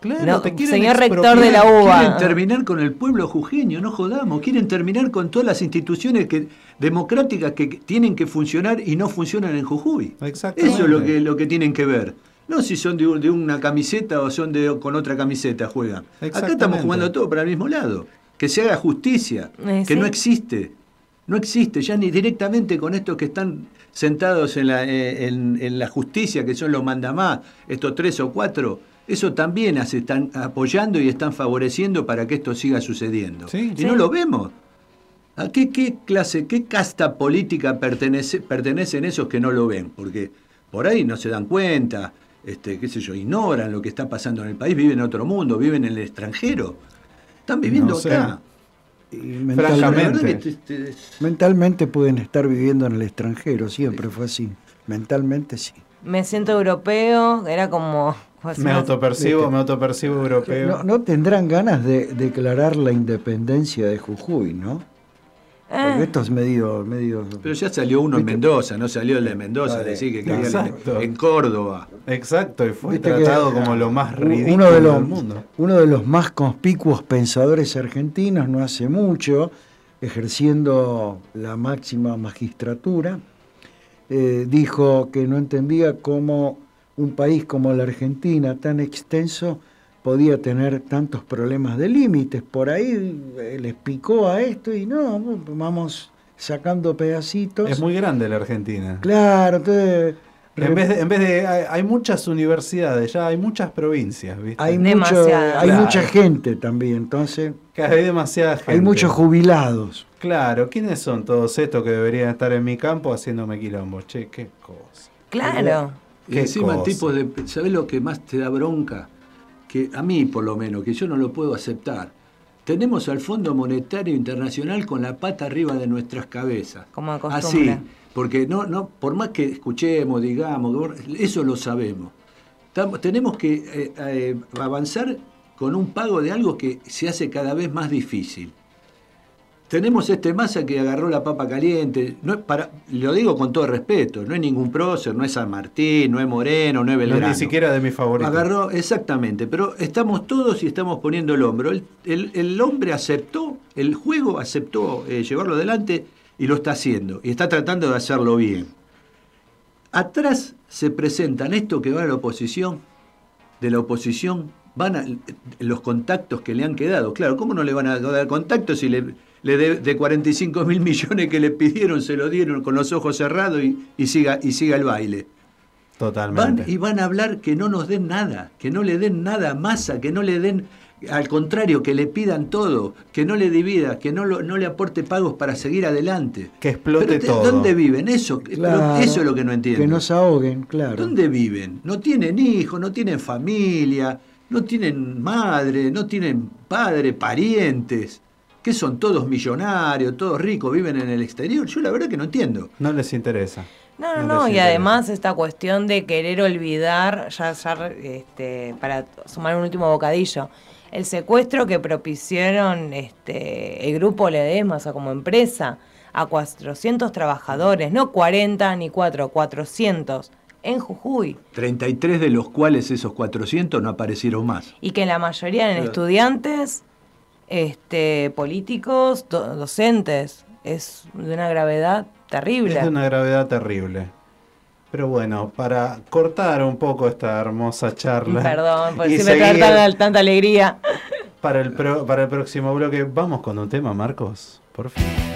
Claro, No, te quieren señor rector de la UBA. Quieren terminar con el pueblo jujeño, no jodamos. Quieren terminar con todas las instituciones que, democráticas que tienen que funcionar y no funcionan en Jujuy. Exactamente. Eso es lo que, lo que tienen que ver. No si son de, de una camiseta o son de con otra camiseta juegan. Acá estamos jugando todo para el mismo lado. Que se haga justicia, Eh, que sí. no existe. No existe, ya ni directamente con estos que están sentados en la, eh, en, en la justicia, que son los mandamás, estos tres o cuatro, eso también se están apoyando y están favoreciendo para que esto siga sucediendo. Sí. y Sí. no lo vemos. ¿A qué, qué clase, qué casta política pertenece, pertenecen esos que no lo ven? Porque por ahí no se dan cuenta, este, qué sé yo, ignoran lo que está pasando en el país, viven en otro mundo, viven en el extranjero. Están viviendo acá. mentalmente, mentalmente pueden estar viviendo en el extranjero, siempre fue así. Mentalmente sí. Me siento europeo, era como me autopercibo, me autopercibo europeo. No, tendrán ganas de declarar la independencia de Jujuy, ¿no? Porque eh. esto es medio, medio. Pero ya salió uno en Mendoza, no salió el de Mendoza, decir que quería en Córdoba. Exacto, y fue tratado como lo más ridículo uno de los, del mundo. Uno de los más conspicuos pensadores argentinos, no hace mucho, ejerciendo la máxima magistratura, eh, dijo que no entendía cómo un país como la Argentina, tan extenso, podía tener tantos problemas de límites. Por ahí eh, les picó a esto y no, vamos sacando pedacitos. Es muy grande la Argentina. Claro, entonces... En vez, de, en vez de hay, muchas universidades, ya hay muchas provincias, ¿viste? Hay, mucho, hay mucha gente también, entonces... hay demasiada gente. Hay muchos jubilados. Claro, ¿quiénes son todos estos que deberían estar en mi campo haciéndome quilombo? Che, qué cosa. Claro. Y encima tipo de... ¿Sabes lo que más te da bronca? Que a mí por lo menos, que yo no lo puedo aceptar. Tenemos al Fondo Monetario Internacional con la pata arriba de nuestras cabezas. Como Así, porque no, no, por más que escuchemos, digamos, eso lo sabemos. tenemos que eh, eh, avanzar con un pago de algo que se hace cada vez más difícil. Tenemos este masa que agarró la papa caliente. No, para, lo digo con todo respeto, no es ningún prócer, no es San Martín, no es Moreno, no es Belgrano. ni siquiera de mis favoritos. Agarró, exactamente, pero estamos todos y estamos poniendo el hombro. El, hombre aceptó, el juego aceptó eh, llevarlo adelante y lo está haciendo. Y está tratando de hacerlo bien. Atrás se presentan esto que va a la oposición, de la oposición, van a, los contactos que le han quedado. Claro, ¿cómo no le van a dar contactos si le le de, 45 mil millones que le pidieron, se lo dieron con los ojos cerrados y, siga, y siga el baile. Totalmente. Van, y van a hablar que no nos den nada, que no le den nada a masa, que no le den, al contrario, que le pidan todo, que no le divida, que no, no le aporte pagos para seguir adelante. Que explote todo. ¿Dónde viven? Eso, eso es lo que no entiendo. Que no se ahoguen, claro. ¿Dónde viven? No tienen hijos, no tienen familia, no tienen madre, no tienen padre, parientes que son todos millonarios, todos ricos, viven en el exterior. Yo la verdad que no entiendo. No les interesa. No, no, no, y además esta cuestión de querer olvidar, ya, ya este, para sumar un último bocadillo, el secuestro que propiciaron este, el grupo Ledesma, o sea, como empresa, a 400 trabajadores, no 40 ni 4, 400 en Jujuy. 33 de los cuales esos 400 no aparecieron más. Y que la mayoría eran estudiantes este, políticos, docentes. Es de una gravedad terrible. Es de una gravedad terrible. Pero bueno, para cortar un poco esta hermosa charla. Perdón, *laughs* porque si me trae tanta alegría. Para el, para el próximo bloque, vamos con un tema, Marcos. Por fin.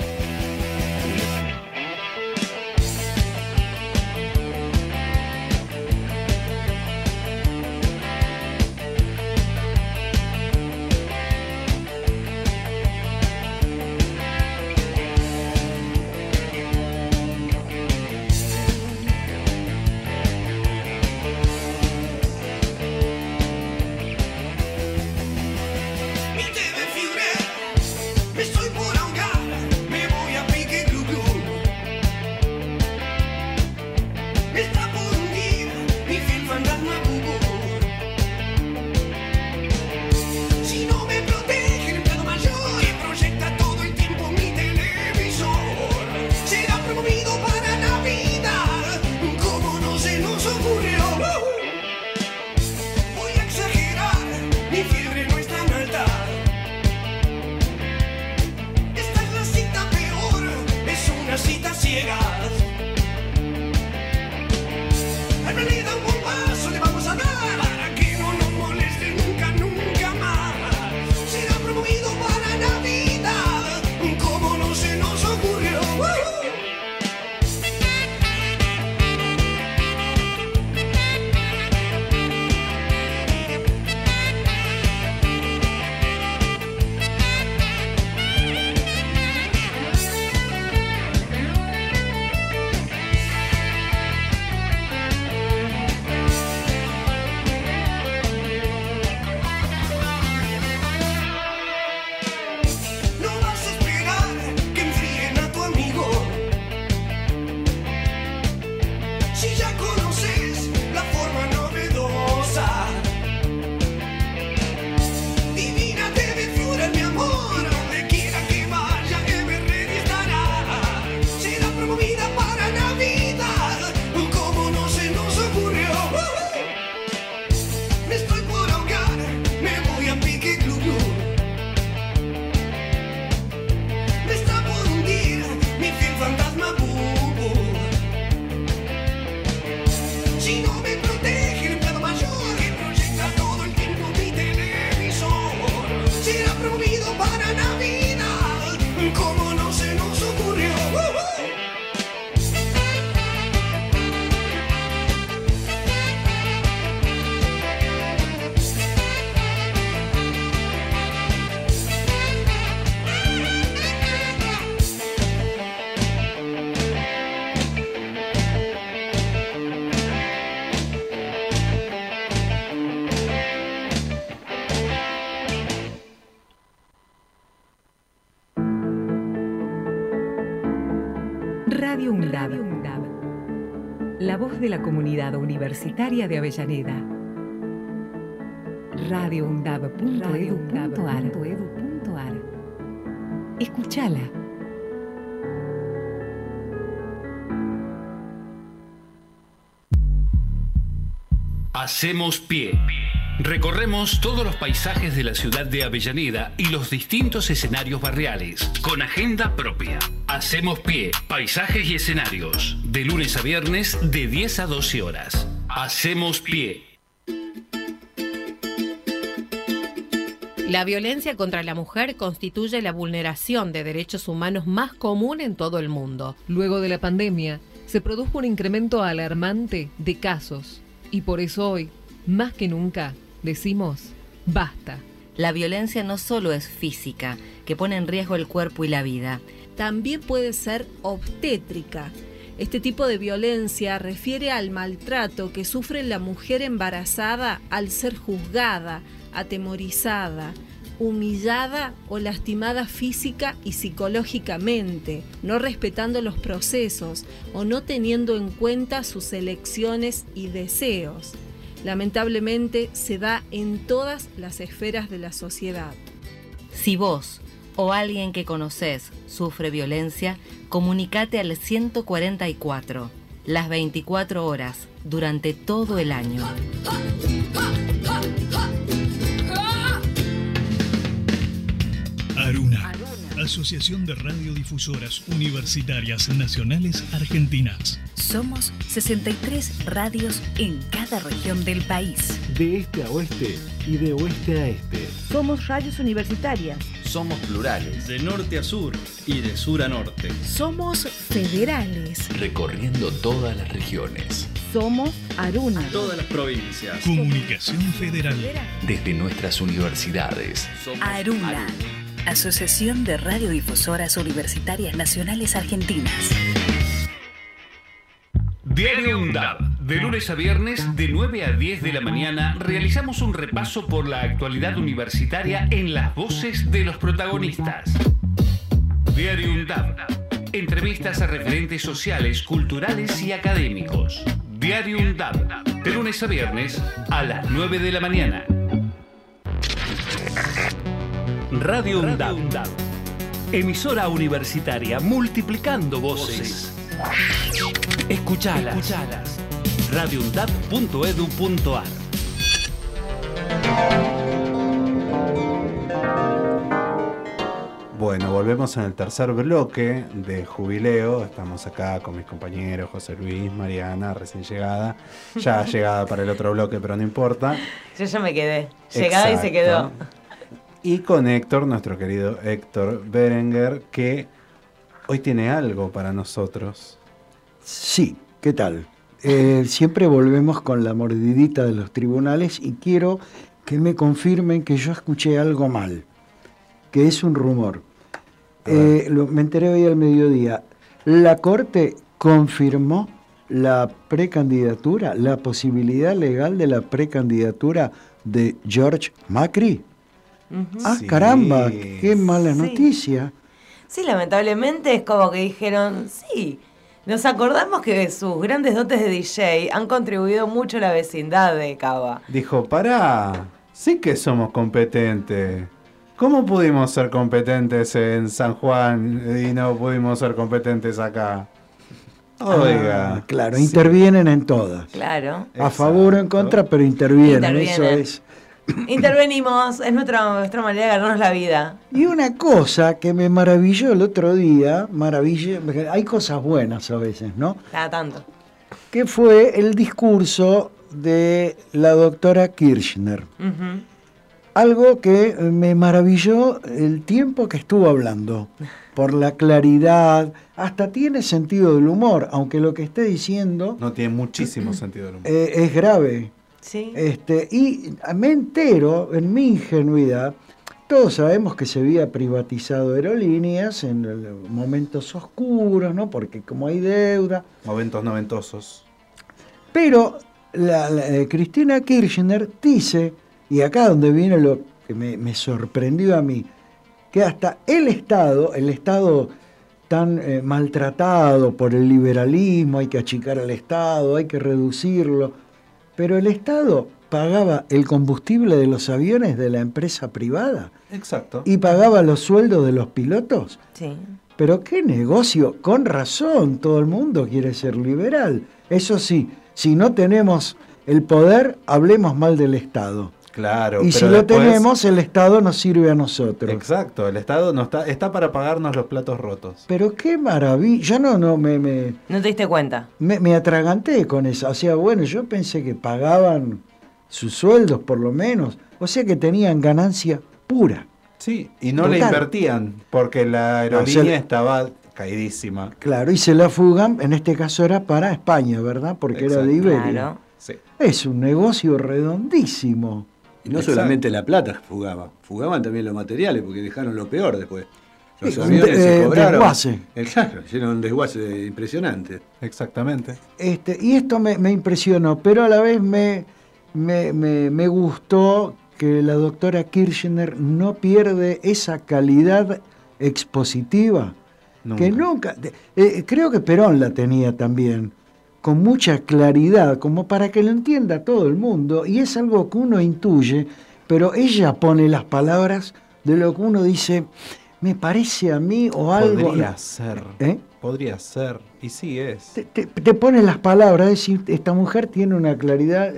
Radio UNDAB. La voz de la comunidad universitaria de Avellaneda. radioundab.edu.ar. Escúchala. Hacemos pie. Recorremos todos los paisajes de la ciudad de Avellaneda y los distintos escenarios barriales, con agenda propia. Hacemos pie, paisajes y escenarios, de lunes a viernes de 10 a 12 horas. Hacemos pie. La violencia contra la mujer constituye la vulneración de derechos humanos más común en todo el mundo. Luego de la pandemia, se produjo un incremento alarmante de casos y por eso hoy, más que nunca, decimos, basta. La violencia no solo es física, que pone en riesgo el cuerpo y la vida. También puede ser obstétrica. Este tipo de violencia refiere al maltrato que sufre la mujer embarazada al ser juzgada, atemorizada, humillada o lastimada física y psicológicamente, no respetando los procesos o no teniendo en cuenta sus elecciones y deseos. Lamentablemente se da en todas las esferas de la sociedad. Si vos o alguien que conoces sufre violencia, comunicate al 144, las 24 horas, durante todo el año. Aruna, Asociación de Radiodifusoras Universitarias Nacionales Argentinas. Somos 63 radios en cada región del país. De este a oeste y de oeste a este. Somos radios universitarias. Somos plurales. De norte a sur y de sur a norte. Somos federales. Recorriendo todas las regiones. Somos Aruna. Todas las provincias. Comunicación Federal. Desde nuestras universidades. Somos Aruna. Aruna. Asociación de Radiodifusoras Universitarias Nacionales Argentinas. Diario UNDAB. De lunes a viernes, de 9 a 10 de la mañana, realizamos un repaso por la actualidad universitaria en las voces de los protagonistas. Diario UNDAB. Entrevistas a referentes sociales, culturales y académicos. Diario UNDAB. De lunes a viernes, a las 9 de la mañana. Radio UNDAB. Emisora universitaria multiplicando voces. Escuchalas. Escuchalas. radioundab.edu.ar Bueno, volvemos en el tercer bloque de jubileo. Estamos acá con mis compañeros José Luis, Mariana, recién llegada. Ya llegada para el otro bloque, pero no importa. Yo ya me quedé. Llegada Exacto. y se quedó. Y con Héctor, nuestro querido Héctor Berenguer, que hoy tiene algo para nosotros. Sí, ¿qué tal? Eh, siempre volvemos con la mordidita de los tribunales y quiero que me confirmen que yo escuché algo mal, que es un rumor. Eh, lo, me enteré hoy al mediodía. La Corte confirmó la precandidatura, la posibilidad legal de la precandidatura de George Macri. Uh -huh. Ah, sí. caramba, qué mala sí. noticia. Sí, lamentablemente es como que dijeron, sí, nos acordamos que sus grandes dotes de DJ han contribuido mucho a la vecindad de Cava. Dijo, pará, sí que somos competentes. ¿Cómo pudimos ser competentes en San Juan y no pudimos ser competentes acá? Oiga. Ah, claro, sí. intervienen en todas. Claro. A Exacto. favor o en contra, pero intervienen. intervienen. Eso es. Intervenimos, es nuestra, nuestra manera de ganarnos la vida. Y una cosa que me maravilló el otro día, maravilla, hay cosas buenas a veces, ¿no? Cada tanto. Que fue el discurso de la doctora Kirchner. Uh -huh. Algo que me maravilló el tiempo que estuvo hablando, por la claridad, hasta tiene sentido del humor, aunque lo que esté diciendo... No tiene muchísimo sentido del humor. Eh, es grave. Sí. Este, y me entero, en mi ingenuidad, todos sabemos que se había privatizado aerolíneas en momentos oscuros, ¿no? Porque como hay deuda. Momentos noventosos. Pero la, la, eh, Cristina Kirchner dice, y acá donde viene lo que me, me, sorprendió a mí, que hasta el Estado, el Estado tan eh, maltratado por el liberalismo, hay que achicar al Estado, hay que reducirlo, pero el Estado pagaba el combustible de los aviones de la empresa privada. Exacto. Y pagaba los sueldos de los pilotos. Sí. Pero qué negocio, con razón, todo el mundo quiere ser liberal. Eso sí, si no tenemos el poder, hablemos mal del Estado. Claro. Y si lo después- tenemos, el Estado nos sirve a nosotros. Exacto, el Estado no está, está para pagarnos los platos rotos. Pero qué maravilla. Yo no, no me, me, ¿No te diste cuenta? me, me atraganté con eso. O sea, bueno, yo pensé que pagaban sus sueldos por lo menos. O sea que tenían ganancia pura. Sí, y no le Total. invertían porque la aerolínea estaba caidísima. Claro, y se la fugan, en este caso era para España, ¿verdad? Porque era de. Iberia. Claro. Sí. Es un negocio redondísimo. Y no Exacto. solamente la plata fugaba, fugaban también los materiales porque dejaron lo peor después. Los Sí, aviones de- se eh, cobraron. desguace. Claro, hicieron un desguace impresionante. Exactamente. Este, y esto me, me impresionó, pero a la vez me, me, me- me gustó que la doctora Kirchner no pierde esa calidad expositiva que nunca. eh, creo que Perón la tenía también, con mucha claridad, como para que lo entienda todo el mundo, y es algo que uno intuye, pero ella pone las palabras de lo que uno dice, me parece a mí o algo. Podría ser. ¿Eh? Podría ser. Y sí es. te, te pone las palabras, es decir, esta mujer tiene una claridad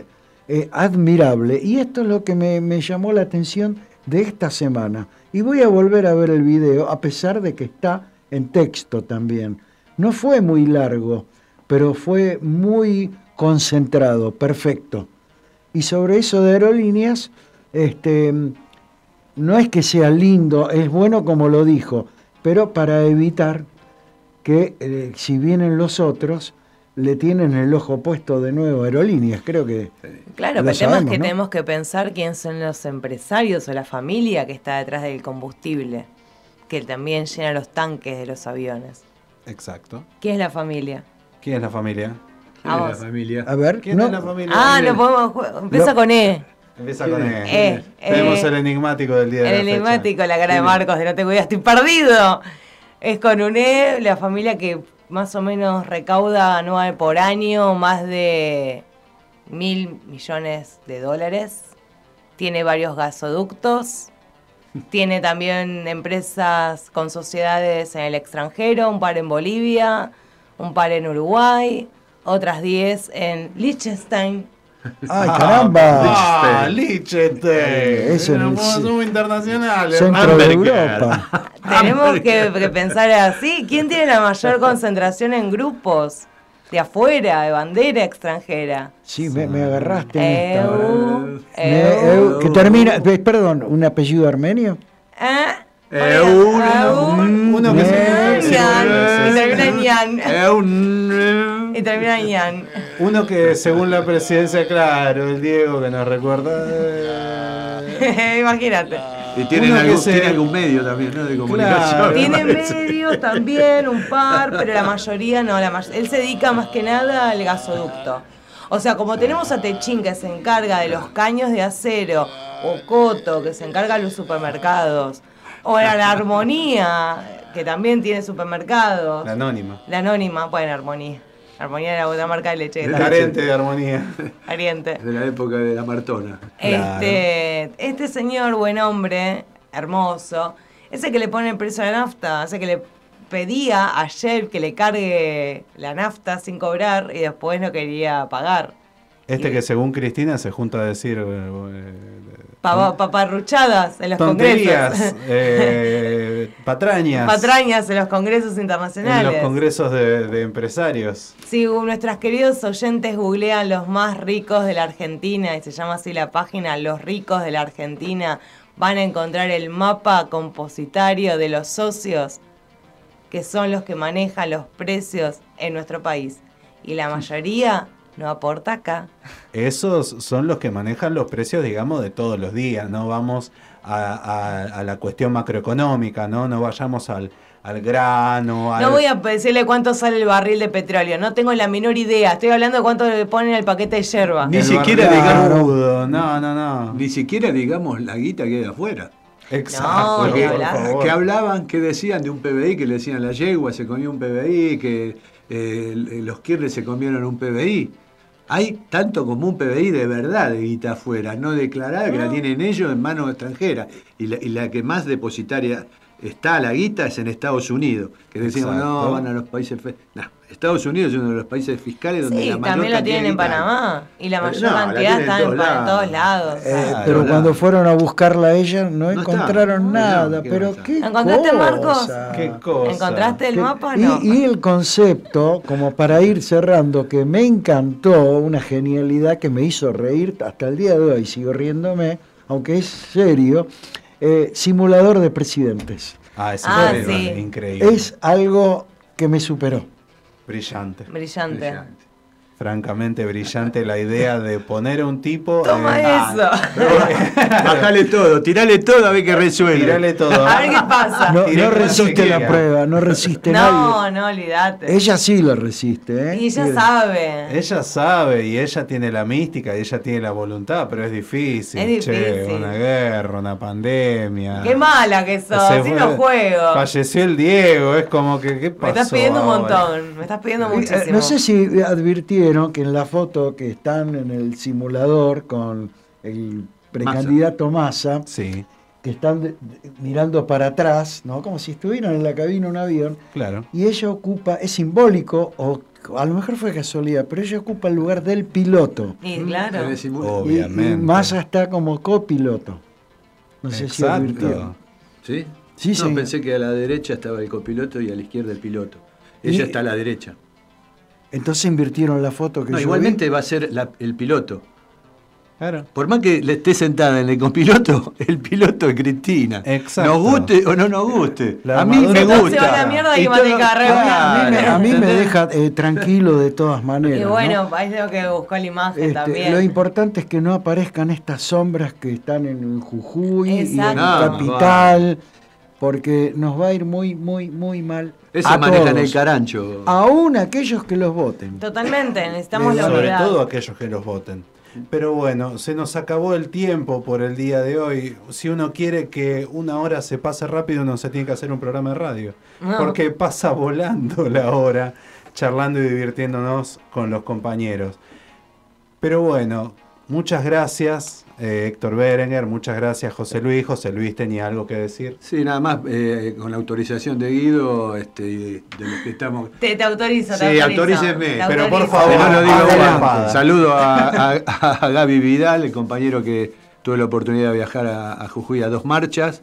eh, admirable. Y esto es lo que me, me llamó la atención de esta semana. Y voy a volver a ver el video, a pesar de que está en texto también. No fue muy largo, pero fue muy concentrado, perfecto. Y sobre eso de aerolíneas, este, no es que sea lindo, es bueno como lo dijo, pero para evitar que eh, si vienen los otros, le tienen el ojo puesto de nuevo a aerolíneas. Creo que. Claro, pero el tema es que ¿no? tenemos que pensar quién son los empresarios o la familia que está detrás del combustible, que también llena los tanques de los aviones. Exacto. ¿Quién es la familia? ¿Quién es la familia? ¿Quién es la familia? A ver, ¿Quién no- es la familia? Ah, no podemos. Empieza con E. Empieza con E. Eh, Tenemos eh, el enigmático del día de El la fecha. enigmático, la cara de. Marcos, de no tengo idea, estoy perdido. Es con un E, la familia que más o menos recauda anual por año más de mil millones de dólares. Tiene varios gasoductos. Tiene también empresas con sociedades en el extranjero, un par en Bolivia, un par en Uruguay, otras 10 en Liechtenstein. *laughs* ¡Ay, caramba! Ah, Liechtenstein. Eso no ser internacionales. Centro de. Europa. *laughs* Tenemos que, que pensar así. ¿Quién tiene la mayor concentración en grupos? De afuera, de bandera extranjera. Sí, me, me agarraste en esta. Eu, Me- que termina, eh, perdón, un apellido armenio. Ah, Eh, oiga, uno, au. uno que se- Ñan, se- Y termina en. Eh, Y termina en ñan. Uno que según la presidencia, claro, el Diego que nos recuerda. eh, *laughs* Imagínate. Y tienen algún, se- tiene algún medio también, ¿no? De comunicación. Tiene *laughs* medios también, un par, pero la mayoría no. La may- él se dedica más que nada al gasoducto. O sea, como tenemos a Techín que se encarga de los caños de acero, o Coto que se encarga de los supermercados, o la, la Armonía que también tiene supermercados. La anónima. La Anónima, bueno, Armonía. Armonía era otra marca de leche. también- carente de armonía. Ariente. De la época de la Martona. Este, este señor, buen hombre, hermoso, ese que le pone el precio a la nafta, ese que le pedía a Shell que le cargue la nafta sin cobrar y después no quería pagar. Este que según Cristina se junta a decir eh, eh, Pa- paparruchadas en los tonterías, congresos. *laughs* eh, *laughs* patrañas Patrañas en los congresos en internacionales. los congresos de, de empresarios. Si nuestros queridos oyentes googlean los más ricos de la Argentina, y se llama así la página Los ricos de la Argentina, van a encontrar el mapa compositario de los socios, que son los que manejan los precios en nuestro país. Y la mayoría no aporta acá. Esos son los que manejan los precios, digamos, de todos los días. No vamos a, a- a la cuestión macroeconómica, ¿no? No vayamos al, al grano. al- No voy a decirle cuánto sale el barril de petróleo, no tengo la menor idea. Estoy hablando de cuánto le ponen al paquete de yerba. Ni el siquiera digamos. No, no, no. Ni siquiera digamos la guita que hay afuera. Exacto. Que hablaban, que decían de un PBI, que le decían la yegua se comió un PBI, que eh, los Kirles se comieron un PBI. Hay tanto como un PBI de verdad de guita afuera, no declarada, que la tienen ellos en manos extranjeras. Y la, y la que más depositaria está la guita es en Estados Unidos. Que decimos, Exacto. no, van a los países... fe-". No, Estados Unidos es uno de los países fiscales donde Sí, la mayor también la cantidad tienen en. Panamá. Y la Eh, mayor no, cantidad está en, todos pa- en todos lados. Eh, pero cuando fueron a buscarla a ella no, No está. encontraron No, nada. ¿qué pero pasa? qué ¿Encontraste, Marcos? cosa. Qué cosa. ¿Encontraste el Que- mapa y, no? y el concepto, como para ir cerrando, que me encantó, una genialidad que me hizo reír hasta el día de hoy, sigo riéndome, aunque es serio, eh, simulador de presidentes. Ah, es Ah, sí. increíble. Es algo que me superó. brillante. Brillante. Francamente brillante la idea de poner a un tipo. Toma eh, eso. *laughs* Bajale todo, tirale todo a ver qué resuelve. Tirale todo. A ver qué pasa. No, no resiste la prueba, no resiste nadie. No, no, olvídate. Ella sí lo resiste, ¿eh? Y ella Sí. sabe. Ella sabe y ella tiene la mística y ella tiene la voluntad, pero es difícil. Es Che, difícil. una guerra, una pandemia. Qué mala que sos, así fue- no juego. Falleció el Diego, es como que, ¿qué Me pasó? estás pidiendo un montón, me estás pidiendo Eh, muchísimo. No sé si advirtieron que en la foto que están en el simulador con el precandidato Massa, Sí, que están de- de- mirando para atrás, ¿no? Como si estuvieran en la cabina de un avión, claro. y ella ocupa, es simbólico, o a lo mejor fue casualidad, pero ella ocupa el lugar del piloto. Y claro. Y- Obviamente. Y, Massa está como copiloto. No sé si Exacto. advirtieron. ¿Sí? Sí, no, pensé que a la derecha estaba el copiloto y a la izquierda el piloto. Ella Y- está a la derecha. Entonces invirtieron la foto que No, yo igualmente vi. va a ser la- el piloto. Claro. Por más que le esté sentada en el copiloto, *laughs* el piloto es Cristina. Exacto. Nos guste o no nos guste. La a mí me gusta. a mí me, a mí me ¿entendés? deja eh, tranquilo de todas maneras. Y ¿no? bueno, ahí tengo que buscar la imagen Este, también. lo importante es que no aparezcan estas sombras que están en Jujuy y en Exacto. No, Capital, porque nos va a ir muy, muy, muy mal. Eso a manejan todos. el carancho. Aún aquellos que los voten. Totalmente, necesitamos la Sobre todo aquellos que los voten. Pero bueno, se nos acabó el tiempo por el día de hoy. Si uno quiere que una hora se pase rápido, uno se tiene que hacer un programa de radio. No. Porque pasa volando la hora, charlando y divirtiéndonos con los compañeros. Pero bueno, muchas gracias eh, Héctor Berenguer, muchas gracias José Luis. José Luis tenía algo que decir. Sí, nada más, eh, con la autorización de Guido, este, y de, los que estamos... Te, te autorizo, te Sí, autorizo. autoríceme. Te Pero por favor, no lo digo más. Saludo a, a- a Gaby Vidal, el compañero que tuve la oportunidad de viajar a, a Jujuy a dos marchas.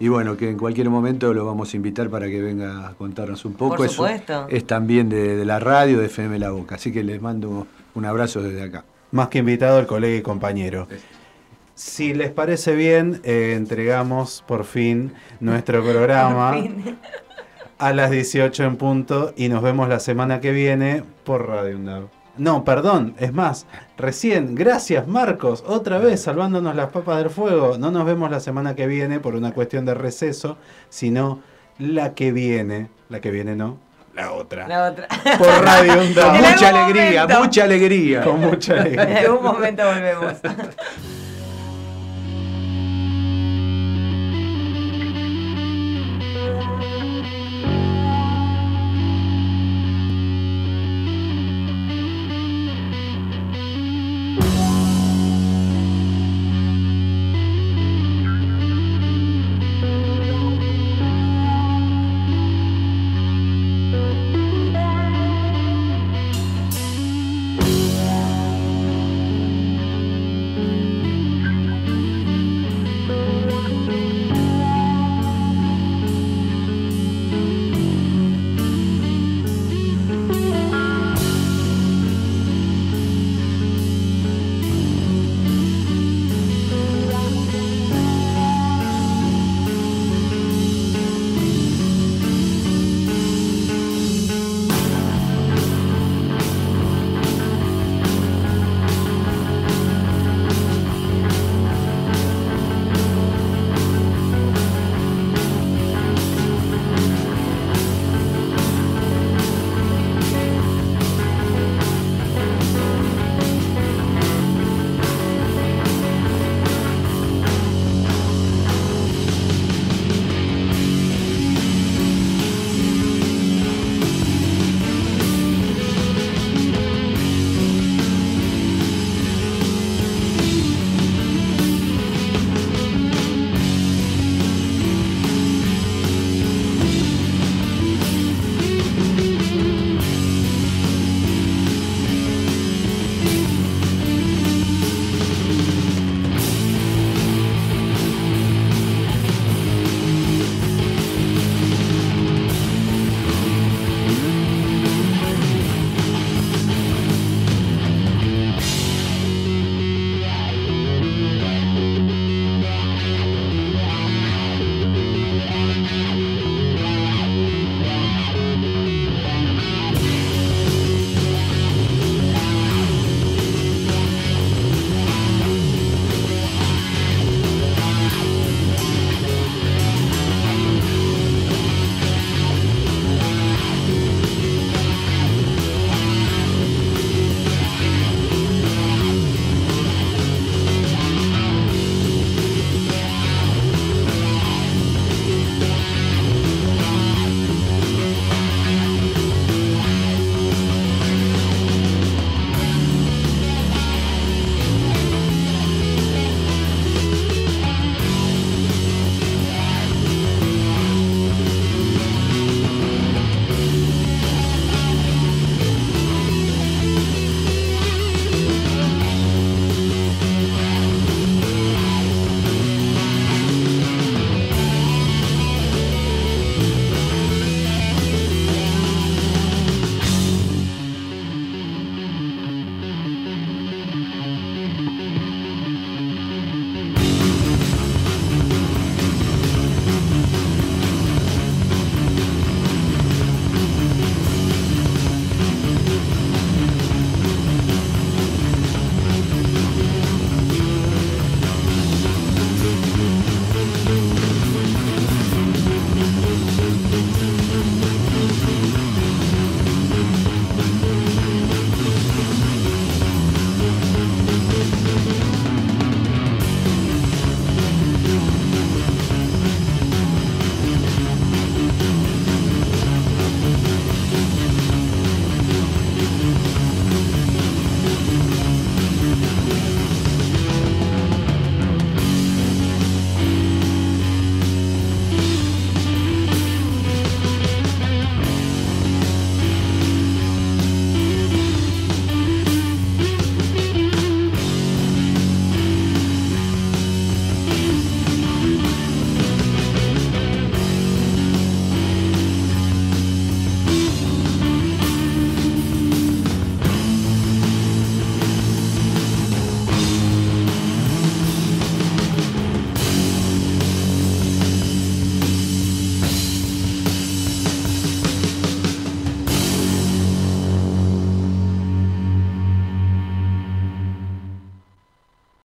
Y bueno, que en cualquier momento lo vamos a invitar para que venga a contarnos un poco. Por Es- supuesto. Es, también de, de la radio, de FM La Boca. Así que les mando un abrazo desde acá. Más que invitado, el colega y compañero. Si les parece bien, eh, entregamos por fin nuestro programa *laughs* fin. a las 18 en punto y nos vemos la semana que viene por Radio UNDAV. No, perdón, es más, recién, gracias Marcos, otra vez salvándonos las papas del fuego. No nos vemos la semana que viene por una cuestión de receso, sino la que viene, la que viene no, la otra. La otra. Por Radio *laughs* Con. En mucha alegría, momento. mucha alegría. Con mucha En alegría. algún momento volvemos. *laughs*